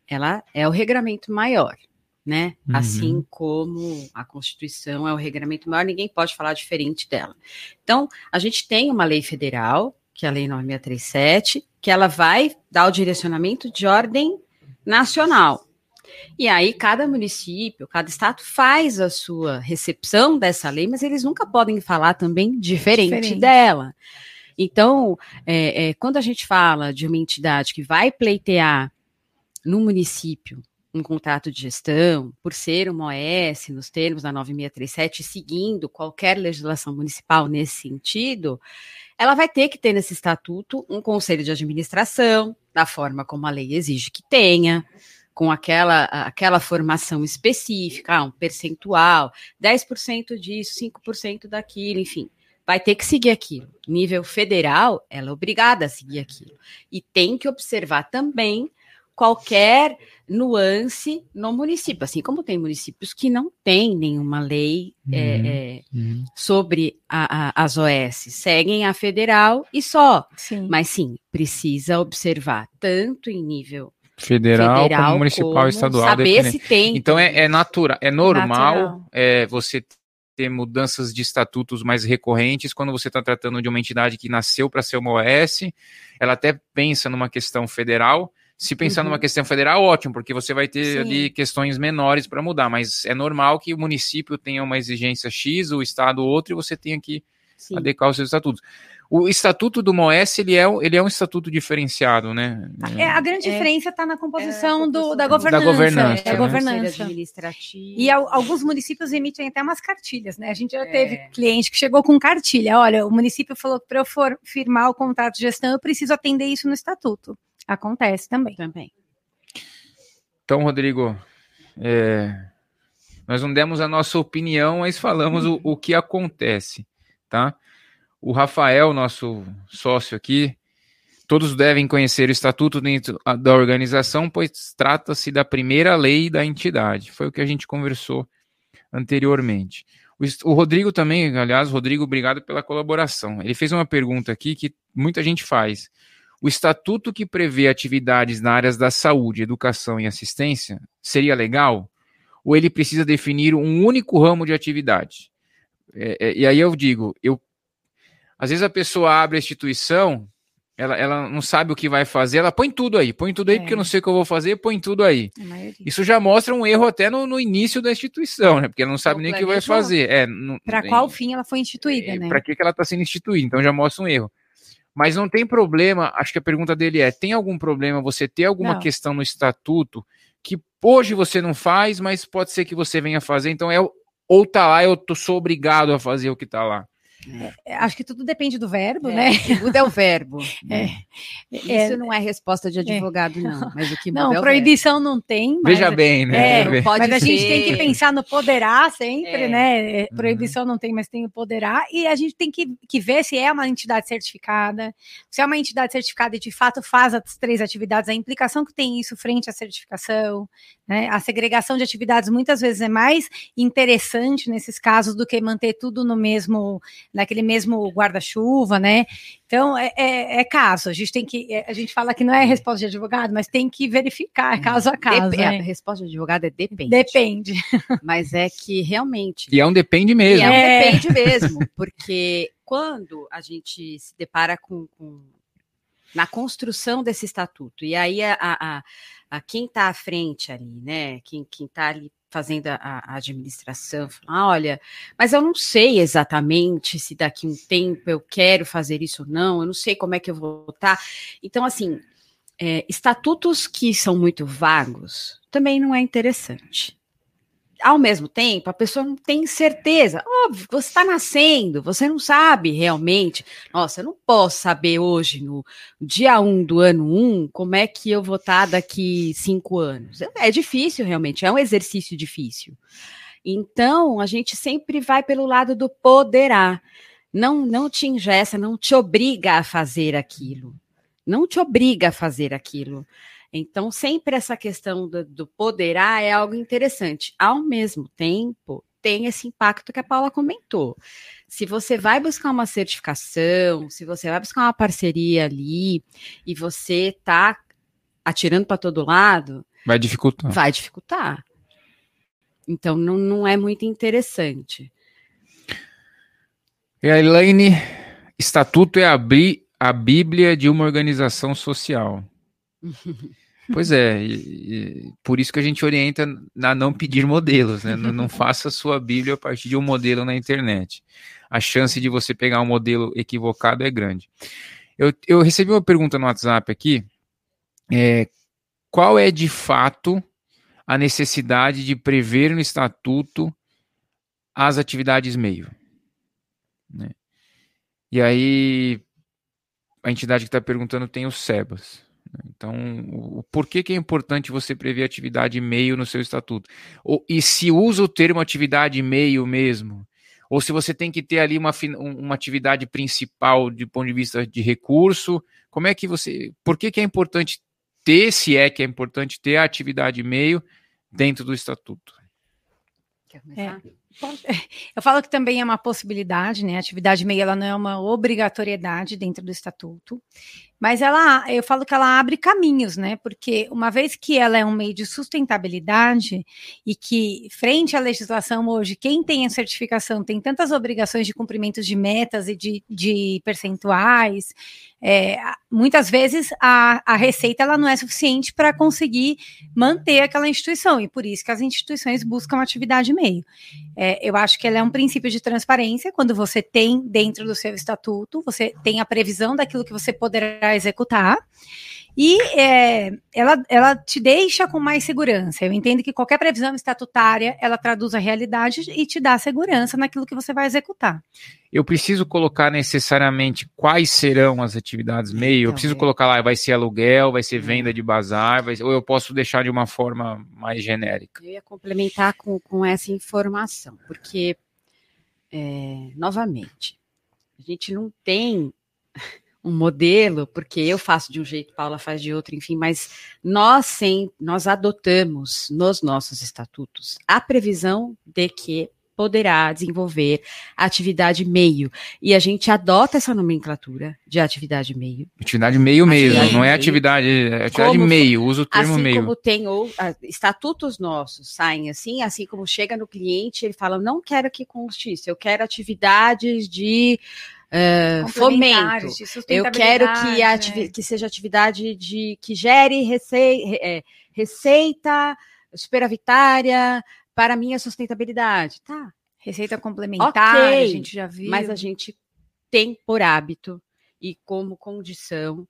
ela é o regramento maior né? Uhum. Assim como a Constituição é o regramento maior, ninguém pode falar diferente dela. Então, a gente tem uma lei federal, que é a Lei 9637, que ela vai dar o direcionamento de ordem nacional. E aí, cada município, cada estado faz a sua recepção dessa lei, mas eles nunca podem falar também diferente, diferente. dela. Então, é, é, quando a gente fala de uma entidade que vai pleitear no município um contrato de gestão, por ser uma OS, nos termos da 9637, seguindo qualquer legislação municipal nesse sentido, ela vai ter que ter nesse estatuto um conselho de administração, da forma como a lei exige que tenha, com aquela, aquela formação específica, ah, um percentual, 10% disso, 5% daquilo, enfim. Vai ter que seguir aquilo. Nível federal, ela é obrigada a seguir aquilo. E tem que observar também qualquer nuance no município, assim como tem municípios que não têm nenhuma lei uhum, é, é, uhum. sobre a, a, as OS, seguem a federal e só. Sim. Mas sim, precisa observar tanto em nível federal, federal como municipal como estadual. Saber se tem. Então é, é natural, é normal é, você ter mudanças de estatutos mais recorrentes quando você está tratando de uma entidade que nasceu para ser uma OS, ela até pensa numa questão federal, se pensar uhum. numa questão federal, ótimo, porque você vai ter Sim. ali questões menores para mudar, mas é normal que o município tenha uma exigência X, o estado outro, e você tenha que Sim. adequar os seus estatutos. O estatuto do MOES, ele é, ele é um estatuto diferenciado, né? É, a grande é, diferença está na composição, é do, da governança. Da governança. Da né? governança. Administrativa. E alguns municípios emitem até umas cartilhas, né? A gente já teve é. cliente que chegou com cartilha. Olha, o município falou que para eu for firmar o contrato de gestão, eu preciso atender isso no estatuto. Acontece também. Também. Então, Rodrigo, é, nós não demos a nossa opinião, mas falamos o, o que acontece, tá? O Rafael, nosso sócio aqui, todos devem conhecer o estatuto dentro da organização, pois trata-se da primeira lei da entidade. Foi o que a gente conversou anteriormente. O, o Rodrigo também, aliás, Rodrigo, obrigado pela colaboração. Ele fez uma pergunta aqui que muita gente faz. O estatuto que prevê atividades na áreas da saúde, educação e assistência seria legal? Ou ele precisa definir um único ramo de atividade? É, é, e aí eu digo, eu, às vezes a pessoa abre a instituição, ela, ela não sabe o que vai fazer, ela põe tudo aí, põe tudo aí é. porque eu não sei o que eu vou fazer, põe tudo aí. Isso já mostra um erro até no, no início da instituição, né? Porque ela não sabe nem o que vai fazer. É, para qual fim ela foi instituída, é, né? Para que, que ela está sendo instituída, então já mostra um erro. Mas não tem problema, acho que a pergunta dele é: tem algum problema você ter alguma não. questão no estatuto que hoje você não faz, mas pode ser que você venha fazer, então é ou tá lá, eu tô, sou obrigado a fazer o que tá lá. É, acho que tudo depende do verbo, é, né? Tudo é o verbo. É. Isso é. não é resposta de é. advogado, não. Mas o que não, é proibição não tem. Veja bem, né? É, mas ser. a gente tem que pensar no poderá sempre, né? Uhum. Proibição uhum. não tem, mas tem o poderá. E a gente tem que, que ver se é uma entidade certificada. Se é uma entidade certificada e de fato faz as três atividades, a implicação que tem isso frente à certificação. Né? A segregação de atividades muitas vezes é mais interessante nesses casos do que manter tudo no mesmo naquele mesmo guarda-chuva, né? Então, é, é, é, caso. A gente tem que. É, a gente fala que não é resposta de advogado, mas tem que verificar é caso a caso. Dep né? A resposta de advogado é depende. Depende. Mas é que realmente. E é um depende mesmo. E é um é. depende mesmo, porque quando a gente se depara com, com na construção desse estatuto, e aí a, a, a quem está à frente ali, né? Quem está ali fazendo a, a administração, ah, olha, mas eu não sei exatamente se daqui um tempo eu quero fazer isso ou não, eu não sei como é que eu vou votar. Então, assim, é, estatutos que são muito vagos também não é interessante ao mesmo tempo, a pessoa não tem certeza. Óbvio, você está nascendo, você não sabe realmente. Nossa, eu não posso saber hoje, no dia 1 um do ano 1, um, como é que eu vou estar tá daqui cinco anos. É difícil, realmente, é um exercício difícil. Então, a gente sempre vai pelo lado do poderá. Não, não te ingessa, não te obriga a fazer aquilo. Não te obriga a fazer aquilo. Então, sempre essa questão do, do poderá é algo interessante. Ao mesmo tempo, tem esse impacto que a Paula comentou. Se você vai buscar uma certificação, se você vai buscar uma parceria ali e você está atirando para todo lado, vai dificultar. Vai dificultar. Então não, não é muito interessante. E a Elaine, estatuto é abrir a Bíblia de uma organização social. Pois é, e, e, por isso que a gente orienta a não pedir modelos, né? Não, não faça sua Bíblia a partir de um modelo na internet. A chance de você pegar um modelo equivocado é grande. Eu, eu recebi uma pergunta no WhatsApp aqui. É, qual é de fato a necessidade de prever no estatuto as atividades meio? Né? E aí, a entidade que está perguntando tem o SEBAS. Então, o porquê que é importante você prever atividade meio no seu estatuto? Ou, e se usa o termo atividade meio mesmo? Ou se você tem que ter ali uma, uma atividade principal de ponto de vista de recurso? Como é que você. Por que, que é importante ter, se é que é importante ter a atividade meio dentro do estatuto? Quer começar? É. Eu falo que também é uma possibilidade, né? A atividade meio ela não é uma obrigatoriedade dentro do estatuto, mas ela, eu falo que ela abre caminhos, né? Porque uma vez que ela é um meio de sustentabilidade e que frente à legislação hoje, quem tem a certificação tem tantas obrigações de cumprimento de metas e de, de percentuais, é, muitas vezes a, a receita ela não é suficiente para conseguir manter aquela instituição e por isso que as instituições buscam atividade meio. É, eu acho que ela é um princípio de transparência quando você tem dentro do seu estatuto, você tem a previsão daquilo que você poderá executar e é, ela, ela te deixa com mais segurança. Eu entendo que qualquer previsão estatutária, ela traduz a realidade e te dá segurança naquilo que você vai executar. Eu preciso colocar necessariamente quais serão as atividades meio? Então, eu preciso é. colocar lá, vai ser aluguel, vai ser é. venda de bazar, vai, ou eu posso deixar de uma forma mais genérica? Eu ia complementar com, com essa informação, porque, é, novamente, a gente não tem um modelo, porque eu faço de um jeito, Paula faz de outro, enfim, mas nós sem, nós adotamos nos nossos estatutos a previsão de que poderá desenvolver atividade meio. E a gente adota essa nomenclatura de atividade meio. Atividade meio mesmo, não é atividade, é atividade como, meio, usa o termo assim meio. Assim como tem ou, estatutos nossos saem assim, assim como chega no cliente, ele fala, não quero que conste isso, eu quero atividades de Uh, fomento. Eu quero que, né? que seja atividade de que gere rece é, receita superavitária para minha sustentabilidade. Tá. Receita complementar, okay, a gente já viu. Mas a gente tem por hábito e como condição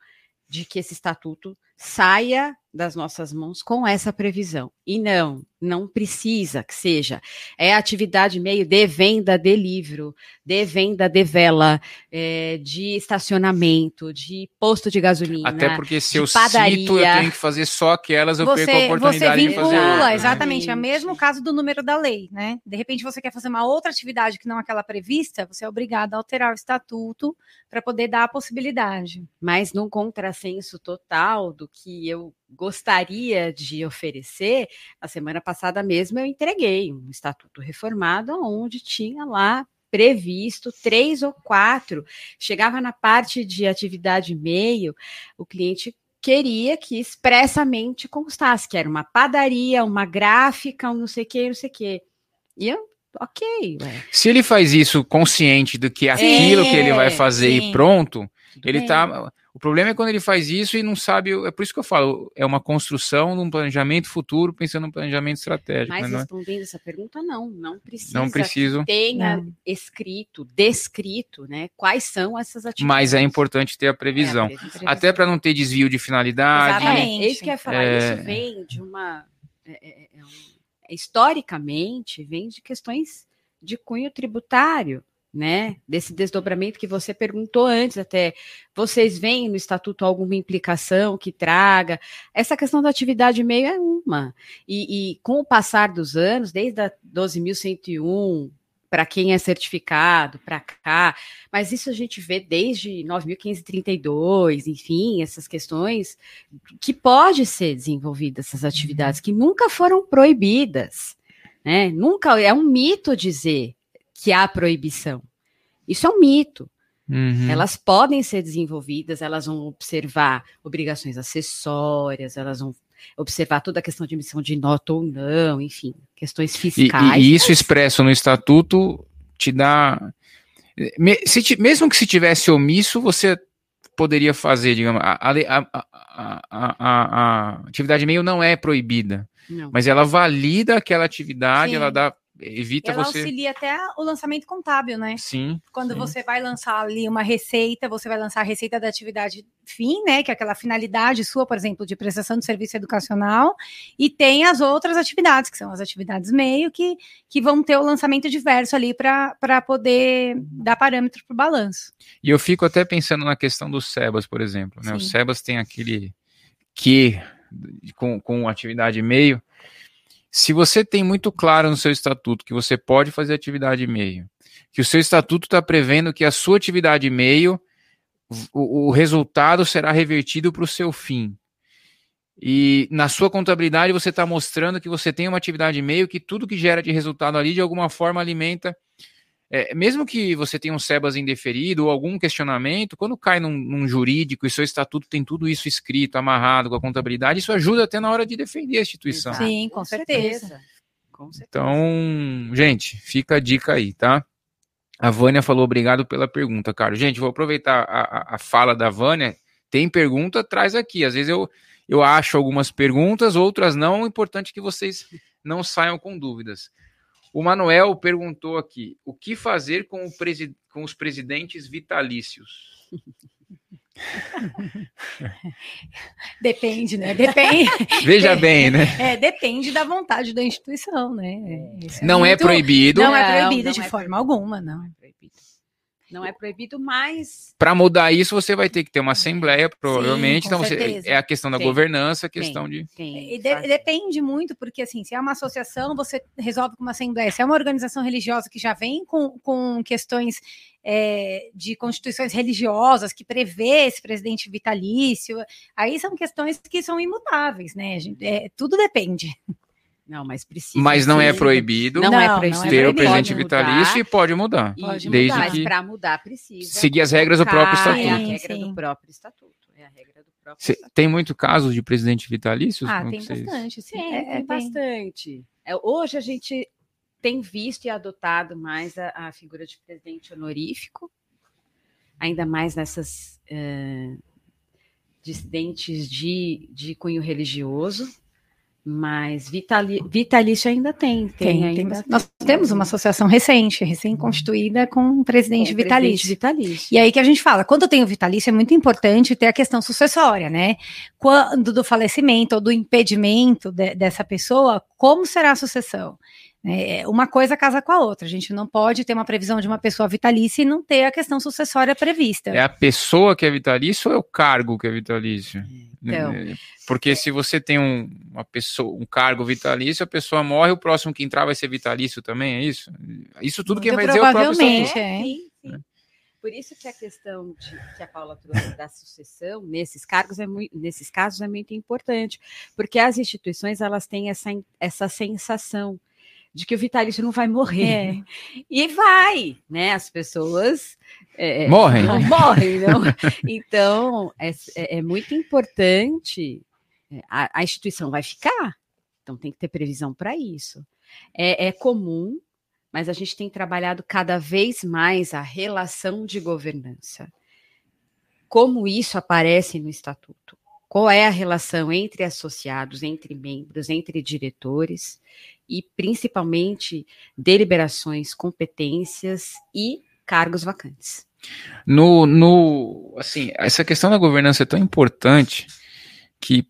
de que esse estatuto saia das nossas mãos com essa previsão. E não, não precisa que seja. É atividade meio de venda de livro, de venda de vela, é, de estacionamento, de posto de gasolina. Até porque se eu padaria. cito, eu tenho que fazer só aquelas, eu você, perco a oportunidade você vincula, de fazer. Exatamente, é o mesmo caso do número da lei, né? De repente você quer fazer uma outra atividade que não aquela prevista, você é obrigado a alterar o estatuto para poder dar a possibilidade. Mas num contrassenso total do que eu gostaria de oferecer, na semana passada mesmo eu entreguei um estatuto reformado onde tinha lá previsto três ou quatro. Chegava na parte de atividade meio, o cliente queria que expressamente constasse que era uma padaria, uma gráfica, um não sei o que, não sei o que. E eu, ok. Ué. Se ele faz isso consciente do que é aquilo que ele vai fazer sim. e pronto, ele tá. O problema é quando ele faz isso e não sabe. É por isso que eu falo, é uma construção de um planejamento futuro, pensando no planejamento estratégico. Mas, mas é respondendo é... essa pergunta, não, não precisa. Não preciso. tenha não. escrito, descrito, né? Quais são essas atividades. Mas é importante ter a previsão. É, a previsão. Até para não ter desvio de finalidade. Exatamente. É isso que eu ia falar. É... Isso vem de uma. É, é historicamente, vem de questões de cunho tributário né? Desse desdobramento que você perguntou antes, até vocês veem no estatuto alguma implicação que traga? Essa questão da atividade meio é uma. E, e com o passar dos anos, desde a 12.101, para quem é certificado, para cá, mas isso a gente vê desde 9.532, enfim, essas questões que pode ser desenvolvidas essas atividades que nunca foram proibidas, né? Nunca é um mito dizer que há proibição. Isso é um mito. Uhum. Elas podem ser desenvolvidas, elas vão observar obrigações acessórias, elas vão observar toda a questão de emissão de nota ou não, enfim, questões fiscais. E, e isso expresso no estatuto te dá. Mesmo que se tivesse omisso, você poderia fazer, digamos, a, a, a, a atividade meio não é proibida, não. mas ela valida aquela atividade, Sim. ela dá evita ela você. auxilia até o lançamento contábil, né? Sim. Quando sim. você vai lançar ali uma receita, você vai lançar a receita da atividade fim, né? Que é aquela finalidade sua, por exemplo, de prestação de serviço educacional, e tem as outras atividades, que são as atividades meio, que, que vão ter o lançamento diverso ali para poder dar parâmetro para o balanço. E eu fico até pensando na questão dos SEBAS, por exemplo. Né? Os SEBAS têm aquele que com, com atividade meio se você tem muito claro no seu estatuto que você pode fazer atividade e-mail, que o seu estatuto está prevendo que a sua atividade e-mail, o, o resultado será revertido para o seu fim. E na sua contabilidade você está mostrando que você tem uma atividade e-mail que tudo que gera de resultado ali de alguma forma alimenta é, mesmo que você tenha um SEBAS indeferido ou algum questionamento, quando cai num, num, jurídico e seu estatuto tem tudo isso escrito, amarrado com a contabilidade, isso ajuda até na hora de defender a instituição. Sim, com, certeza. com certeza. Então, gente, fica a dica aí, tá? A Vânia falou obrigado pela pergunta, cara. Gente, vou aproveitar a, a, a fala da Vânia. Tem pergunta, traz aqui. Às vezes eu, eu acho algumas perguntas, outras não. O importante é que vocês não saiam com dúvidas. O Manuel perguntou aqui: o que fazer com, com os presidentes vitalícios? depende, né? Depende. Veja bem, né? É, depende da vontade da instituição, né? É não é, muito... é proibido. Não é proibido não, de é forma alguma, não. Não é proibido, mas. Para mudar isso, você vai ter que ter uma assembleia, provavelmente. Sim, então, você, é a questão da tem, governança, a questão tem, de. Tem, de, depende muito, porque assim, se é uma associação, você resolve com uma assembleia. Se é uma organização religiosa que já vem com, com questões é, de constituições religiosas que prevê esse presidente vitalício, aí são questões que são imutáveis, né? Gente, é, tudo depende. Não, mas precisa. Mas não é proibido. Não, não é proibido. Ter o presente vitalício e pode mudar. Pode desde mudar, que para mudar precisa. Seguir as regras do próprio estatuto. É a regra sim. do próprio estatuto. É a regra do próprio Cê, estatuto. Tem muito casos de presidente vitalício? Ah, tem vocês? bastante. Sim, é, tem, tem bastante. É, hoje a gente tem visto e adotado mais a, a figura de presidente honorífico, ainda mais nessas uh, dissidentes de, de cunho religioso mas vitali, vitalício ainda tem. Tem, tem ainda tem. Nós temos uma associação recente, recém-constituída, com um presidente, com vitalício. presidente vitalício. E aí que a gente fala, quando eu tenho vitalício, é muito importante ter a questão sucessória, né? Quando do falecimento ou do impedimento de, dessa pessoa, como será a sucessão? É, uma coisa casa com a outra. A gente não pode ter uma previsão de uma pessoa vitalícia e não ter a questão sucessória prevista. É a pessoa que é vitalício ou é o cargo que é vitalício? Então, é, Porque se você tem um, uma pessoa, um cargo vitalício, a pessoa morre, o próximo que entrar vai ser vitalício também, é isso? Isso tudo que vai dizer o próprio estatuto. É. Sim, sim. É. Por isso que a questão de, que a Paula trouxe da sucessão nesses cargos é muito, nesses casos é muito importante, porque as instituições elas têm essa, essa sensação de que o vitalício não vai morrer. É. E vai, né? As pessoas é, é morrem. Não, morrem, não. Então, é, é, é muito importante. É, a, a, instituição vai ficar, então tem que ter previsão para isso. É, é comum, mas a gente tem trabalhado cada vez mais a relação de governança. Como isso aparece no estatuto? Qual é a relação entre associados, entre membros, entre diretores e principalmente deliberações, competências e cargos vacantes. No, no assim, essa questão da governança é tão importante que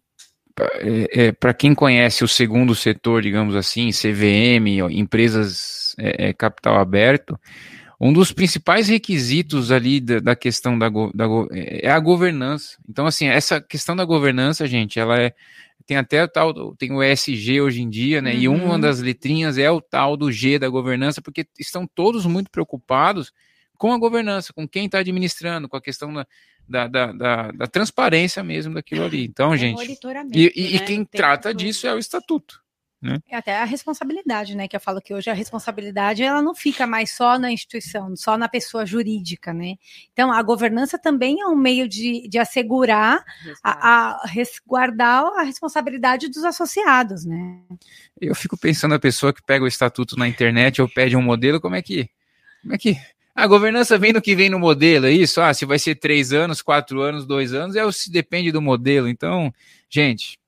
é, é, para quem conhece o segundo setor, digamos assim, CVM, empresas é, é, capital aberto, um dos principais requisitos ali da, da questão da, da, é, é a governança. Então, assim, essa questão da governança, gente, ela é tem até o tal, tem o ESG hoje em dia, né? Uhum. E uma das letrinhas é o tal do G da governança, porque estão todos muito preocupados com a governança, com quem está administrando, com a questão da, da, da, da, da, transparência mesmo daquilo ali. Então, é gente. E, e, né? e quem trata disso é o estatuto. Né? É até a responsabilidade, né? Que eu falo que hoje a responsabilidade ela não fica mais só na instituição, só na pessoa jurídica, né? Então a governança também é um meio de, de assegurar, a, a, resguardar a responsabilidade dos associados, né? Eu fico pensando a pessoa que pega o estatuto na internet ou pede um modelo, como é que. Como é que. A governança vem no que vem no modelo, é isso? Ah, se vai ser três anos, quatro anos, dois anos, é o se depende do modelo. Então, gente,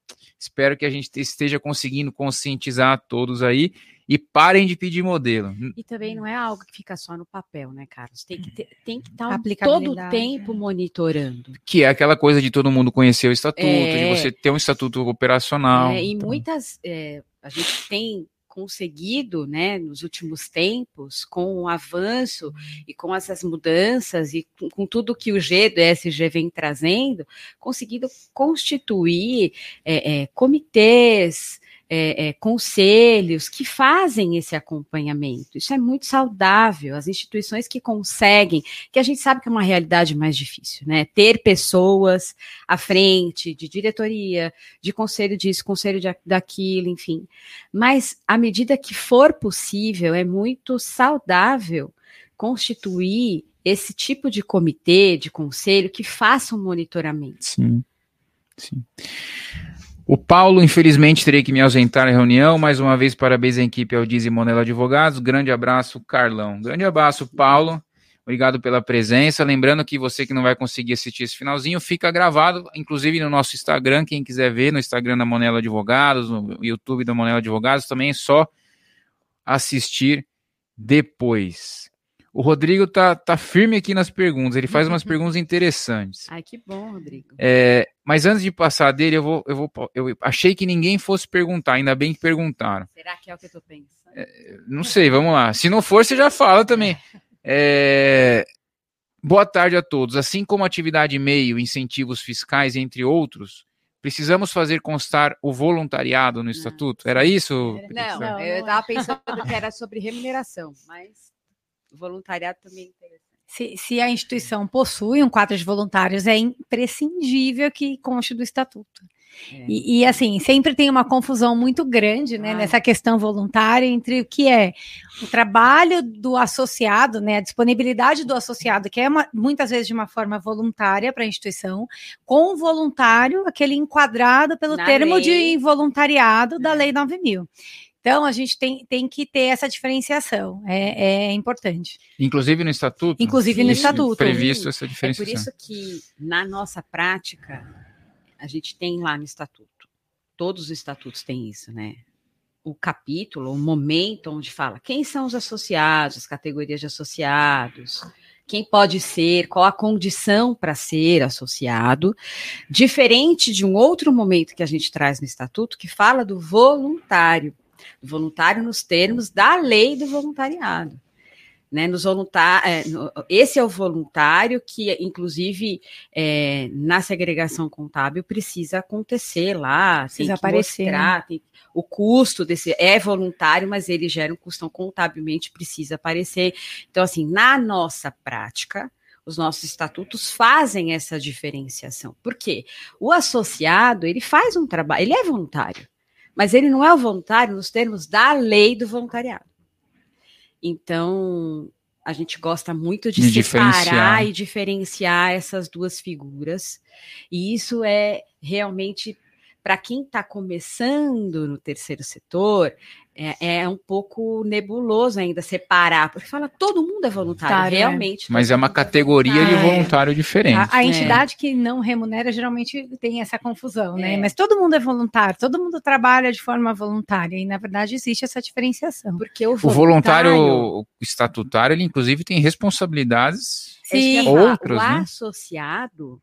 Espero que a gente esteja conseguindo conscientizar todos aí e parem de pedir modelo. E também não é algo que fica só no papel, né, Carlos? Tem que ter, tem que estar todo o tempo monitorando. Que é aquela coisa de todo mundo conhecer o estatuto, é... de você ter um estatuto operacional. É, e então... muitas é, a gente tem conseguido, né, nos últimos tempos, com o avanço e com essas mudanças e com, com tudo que o G do ESG vem trazendo, conseguido constituir é, é, comitês, é, é, conselhos que fazem esse acompanhamento. Isso é muito saudável. As instituições que conseguem, que a gente sabe que é uma realidade mais difícil, né? Ter pessoas à frente de diretoria, de conselho disso, conselho de, daquilo, enfim. Mas à medida que for possível, é muito saudável constituir esse tipo de comitê, de conselho que faça um monitoramento. Sim. Sim. O Paulo, infelizmente, terei que me ausentar na reunião. Mais uma vez, parabéns à equipe Aldiz e Monelo Advogados. Grande abraço, Carlão. Grande abraço, Paulo. Obrigado pela presença. Lembrando que você que não vai conseguir assistir esse finalzinho, fica gravado, inclusive no nosso Instagram. Quem quiser ver, no Instagram da Monelo Advogados, no YouTube da Monelo Advogados, também é só assistir depois. O Rodrigo tá, tá firme aqui nas perguntas, ele faz umas perguntas interessantes. Ai, que bom, Rodrigo. É, mas antes de passar dele, eu vou, eu vou. Eu achei que ninguém fosse perguntar, ainda bem que perguntaram. Será que é o que eu tô pensando? É, não sei, vamos lá. Se não for, você já fala também. É, boa tarde a todos. Assim como atividade meio, incentivos fiscais, entre outros, precisamos fazer constar o voluntariado no estatuto? Era isso? Não, não eu estava pensando que era sobre remuneração, mas voluntariado também é interessante. Se, se, a instituição possui um quadro de voluntários, é imprescindível que conste do estatuto. É. E, e, assim, sempre tem uma confusão muito grande né, nessa questão voluntária entre o que é o trabalho do associado, né, a disponibilidade do associado, que é uma, muitas vezes de uma forma voluntária para a instituição, com o voluntário, aquele enquadrado pelo Na termo lei. de voluntariado da é. Lei 9000. Então, a gente tem, tem que ter essa diferenciação, é, é importante. Inclusive no Estatuto? Inclusive no Estatuto. Previsto essa diferenciação. É por isso que, na nossa prática, a gente tem lá no Estatuto, todos os estatutos têm isso, né? O capítulo, o momento onde fala quem são os associados, as categorias de associados, quem pode ser, qual a condição para ser associado, diferente de um outro momento que a gente traz no estatuto que fala do voluntário voluntário nos termos da lei do voluntariado. Né, nos voluntar, é, no, esse é o voluntário que, inclusive, é, na segregação contábil precisa acontecer lá, precisa aparecer. Mostrar, né? tem, o custo desse é voluntário, mas ele gera um custo contabilmente precisa aparecer. Então, assim, na nossa prática, os nossos estatutos fazem essa diferenciação. Por quê? O associado, ele faz um trabalho, ele é voluntário mas ele não é o voluntário nos termos da lei do voluntariado. Então, a gente gosta muito de, de separar e diferenciar essas duas figuras. E isso é realmente para quem está começando no terceiro setor, é, é, um pouco nebuloso ainda separar, porque fala todo mundo é voluntário, Voluntário, é. realmente. É. Mas é uma categoria de voluntário diferente. A, a é. entidade que não remunera geralmente tem essa confusão, né? É. Mas todo mundo é voluntário, todo mundo trabalha de forma voluntária, e na verdade existe essa diferenciação. Porque o voluntário, o voluntário estatutário, ele inclusive tem responsabilidades Sim. outras. O né? associado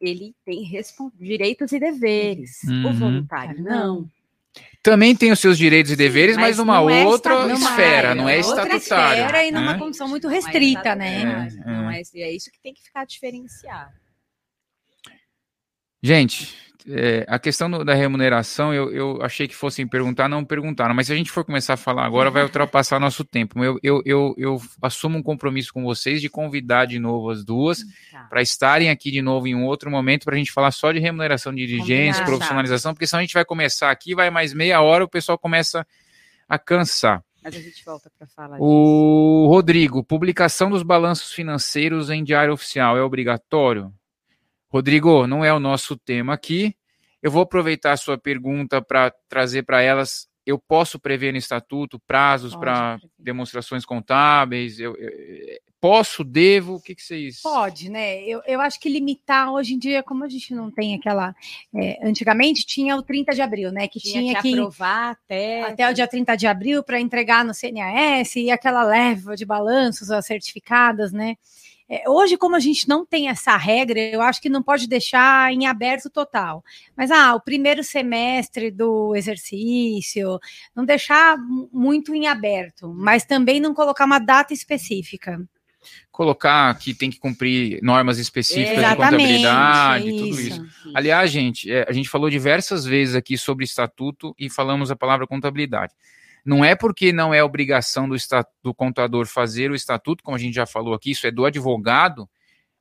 ele tem direitos e deveres. Uhum. O voluntário não. Também tem os seus direitos e deveres, mas, mas numa é outra é esfera, não é estatutária. Outra esfera e numa é? condição muito restrita, né? Não é, é isso que tem que ficar diferenciado. Gente, é, a questão do, da remuneração, eu, eu achei que fossem perguntar, não perguntaram, mas se a gente for começar a falar agora, vai ultrapassar nosso tempo. Eu, eu, eu, eu assumo um compromisso com vocês de convidar de novo as duas tá. para estarem aqui de novo em um outro momento para a gente falar só de remuneração de dirigentes, profissionalização, porque senão a gente vai começar aqui, vai mais meia hora, o pessoal começa a cansar. Mas a gente volta para falar O disso. Rodrigo, publicação dos balanços financeiros em diário oficial é obrigatório? Rodrigo, não é o nosso tema aqui. Eu vou aproveitar a sua pergunta para trazer para elas. Eu posso prever no estatuto prazos para demonstrações contábeis? Eu, eu, posso, devo? O que, que vocês. Pode, né? Eu, eu acho que limitar hoje em dia, como a gente não tem aquela. É, antigamente tinha o 30 de abril, né? Que tinha, tinha que, que aprovar até. Até o dia 30 de abril para entregar no CNAS e aquela leva de balanços, as certificadas, né? É, hoje, como a gente não tem essa regra, eu acho que não pode deixar em aberto total. Mas, ah, o primeiro semestre do exercício, não deixar muito em aberto, mas também não colocar uma data específica colocar que tem que cumprir normas específicas Exatamente, de contabilidade, isso, tudo isso. isso. Aliás, gente, é, a gente falou diversas vezes aqui sobre estatuto e falamos a palavra contabilidade. Não é porque não é obrigação do, do contador fazer o estatuto, como a gente já falou aqui, isso é do advogado,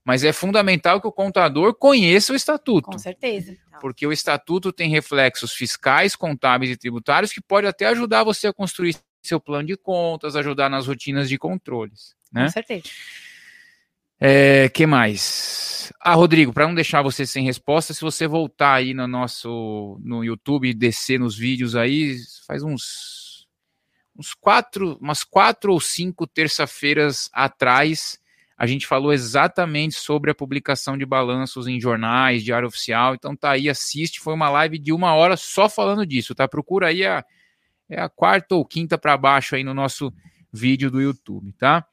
mas é fundamental que o contador conheça o estatuto. Com certeza. Porque o estatuto tem reflexos fiscais, contábeis e tributários que pode até ajudar você a construir seu plano de contas, ajudar nas rotinas de controles. Né? Com certeza. É, que mais? Ah, Rodrigo, para não deixar você sem resposta, se você voltar aí no nosso no YouTube e descer nos vídeos aí, faz uns uns quatro, umas quatro ou cinco terça-feiras atrás, a gente falou exatamente sobre a publicação de balanços em jornais, diário oficial. Então tá aí, assiste. Foi uma live de uma hora só falando disso, tá? Procura aí a, é a quarta ou quinta para baixo aí no nosso vídeo do YouTube, tá?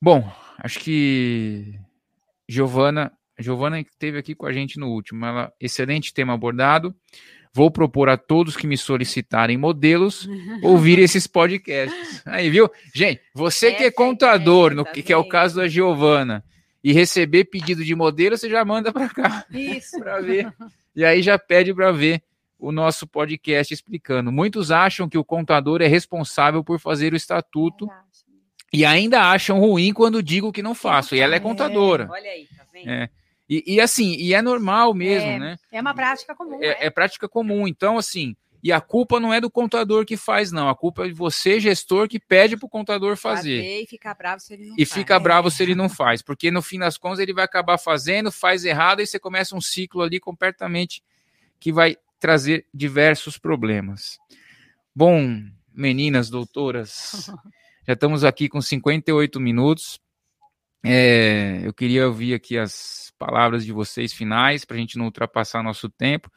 Bom, acho que Giovana, Giovana esteve aqui com a gente no último. Ela, excelente tema abordado. Vou propor a todos que me solicitarem modelos ouvir esses podcasts. Aí, viu? Gente, você que é contador, no que, é o caso da Giovana, e receber pedido de modelo, você já manda para cá. Isso. para ver. E aí já pede para ver o nosso podcast explicando. Muitos acham que o contador é responsável por fazer o estatuto e ainda acham ruim quando digo que não faço. E ela é contadora. Olha aí, tá vendo? É. E, e, assim, e é normal mesmo, é, né? É uma prática comum. É, é, é, prática comum. Então, assim, e a culpa não é do contador que faz, não. A culpa é de você, gestor, que pede para o contador fazer. fazer. E fica bravo se ele não e faz. E fica bravo se ele não faz. Porque no fim das contas ele vai acabar fazendo, faz errado, e você começa um ciclo ali completamente que vai trazer diversos problemas. Bom, meninas, doutoras, já estamos aqui com 58 minutos. É, eu queria ouvir aqui as palavras de vocês finais, para a gente não ultrapassar nosso tempo.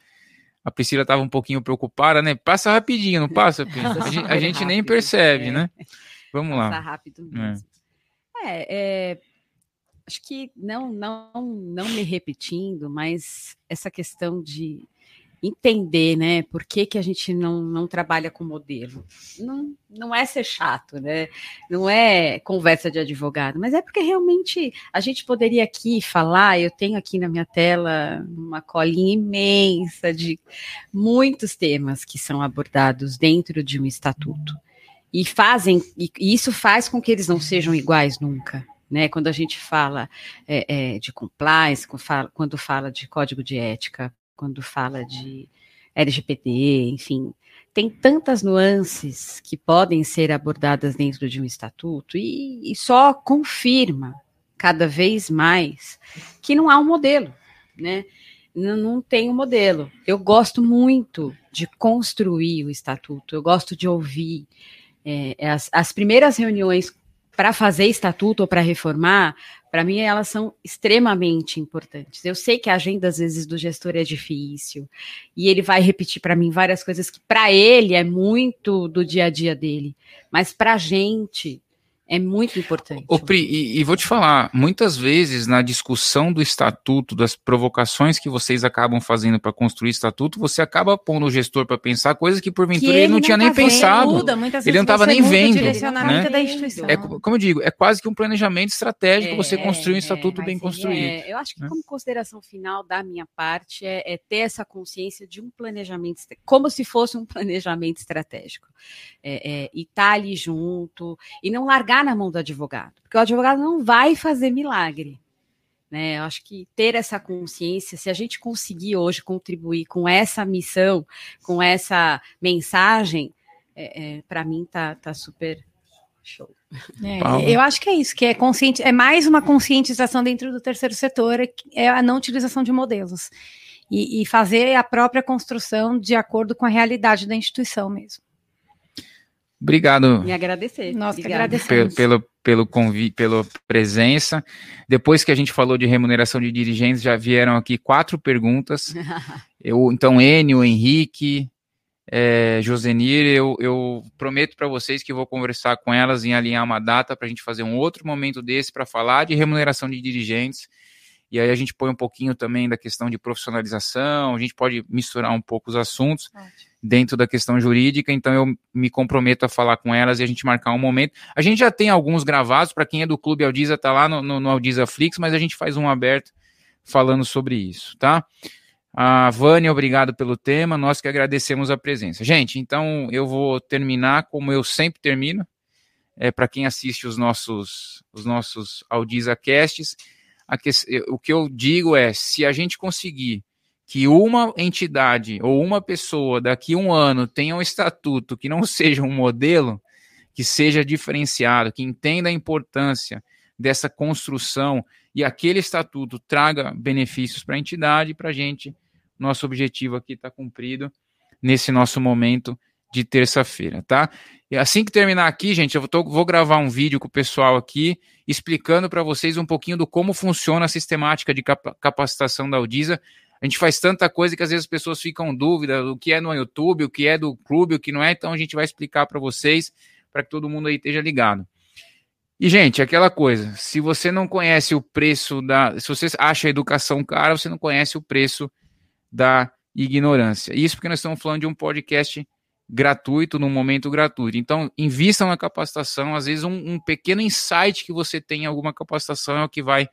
A Priscila estava um pouquinho preocupada, né? Passa rapidinho, não passa? A gente, a gente nem percebe, é. né? Vamos Passa lá. rápido mesmo. É. é, acho que não, não, não me repetindo, mas essa questão de entender, né, por que, que a gente não, não trabalha com modelo. Não, não é ser chato, né? Não é conversa de advogado, mas é porque realmente a gente poderia aqui falar, eu tenho aqui na minha tela uma colinha imensa de muitos temas que são abordados dentro de um estatuto. E fazem, e isso faz com que eles não sejam iguais nunca. Né, quando a gente fala é, é, de compliance, quando fala, de código de ética, quando fala de LGBT, enfim, tem tantas nuances que podem ser abordadas dentro de um estatuto e, e só confirma cada vez mais que não há um modelo, né? Não, não tem um modelo. Eu gosto muito de construir o estatuto, eu gosto de ouvir. É, as, as primeiras reuniões para fazer estatuto ou para reformar, para mim elas são extremamente importantes. Eu sei que a agenda às vezes do gestor é difícil e ele vai repetir para mim várias coisas que para ele é muito do dia a dia dele, mas para a gente é muito importante. Ô, Pri, e, e, vou te falar, muitas vezes na discussão do estatuto, das provocações que vocês acabam fazendo para construir estatuto, você acaba pondo o gestor para pensar coisas que porventura que ele, ele, não tinha nem tá pensado. Muda, ele não estava nem vendo. Né? É, como eu digo, é quase que um planejamento estratégico é, você construir um estatuto é, bem construído. É, eu acho que, né? como consideração final da minha parte, é, é, ter essa consciência de um planejamento, como se fosse um planejamento estratégico. É, e estar tá ali junto, e não largar na mão do advogado, porque o advogado não vai fazer milagre. Né? Eu acho que ter essa consciência, se a gente conseguir hoje contribuir com essa missão, com essa mensagem, é, é, para mim tá, tá super show. É, eu acho que é isso, que é consciente, é mais uma conscientização dentro do terceiro setor, é, é a não utilização de modelos. E, e fazer a própria construção de acordo com a realidade da instituição mesmo. Obrigado. Me agradecer. Nós que agradecemos. Pelo, pelo convite, pela presença. Depois que a gente falou de remuneração de dirigentes, já vieram aqui quatro perguntas. eu, então, Enio, Henrique, é, Josenir, eu, eu prometo para vocês que vou conversar com elas em alinhar uma data para a gente fazer um outro momento desse para falar de remuneração de dirigentes. E aí a gente põe um pouquinho também da questão de profissionalização, a gente pode misturar um pouco os assuntos. Ótimo dentro da questão jurídica, então eu me comprometo a falar com elas e a gente marcar um momento. A gente já tem alguns gravados, para quem é do Clube Aldiza, tá lá no, no, no Aldiza Flix, mas a gente faz um aberto falando sobre isso, tá? A Vânia, obrigado pelo tema, nós que agradecemos a presença. Gente, então eu vou terminar como eu sempre termino, é, para quem assiste os nossos, os nossos Aldiza Casts, que, o que eu digo é, se a gente conseguir que uma entidade ou uma pessoa daqui a um ano tenha um estatuto que não seja um modelo, que seja diferenciado, que entenda a importância dessa construção e aquele estatuto traga benefícios para a entidade para a gente, nosso objetivo aqui está cumprido nesse nosso momento de terça-feira, tá? E assim que terminar aqui, gente, eu tô, vou gravar um vídeo com o pessoal aqui explicando para vocês um pouquinho do como funciona a sistemática de capacitação da Audisa a gente faz tanta coisa que às vezes as pessoas ficam dúvida do que é no YouTube, o que é do clube, o que não é. Então a gente vai explicar para vocês, para que todo mundo aí esteja ligado. E, gente, aquela coisa, se você não conhece o preço da. Se você acha a educação cara, você não conhece o preço da ignorância. Isso porque nós estamos falando de um podcast gratuito, num momento gratuito. Então, invistam na capacitação. Às vezes, um, um pequeno insight que você tem em alguma capacitação é o que vai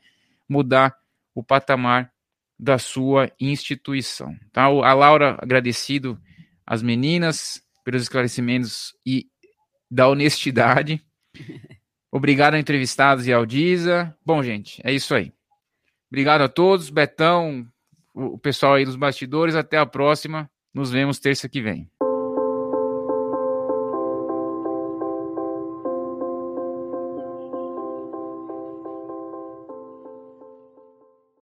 mudar o patamar da sua instituição. Tá? A Laura, agradecido às meninas pelos esclarecimentos e da honestidade. Obrigado a entrevistados e ao Diza. Bom, gente, é isso aí. Obrigado a todos, Betão, o pessoal aí dos bastidores. Até a próxima. Nos vemos terça que vem.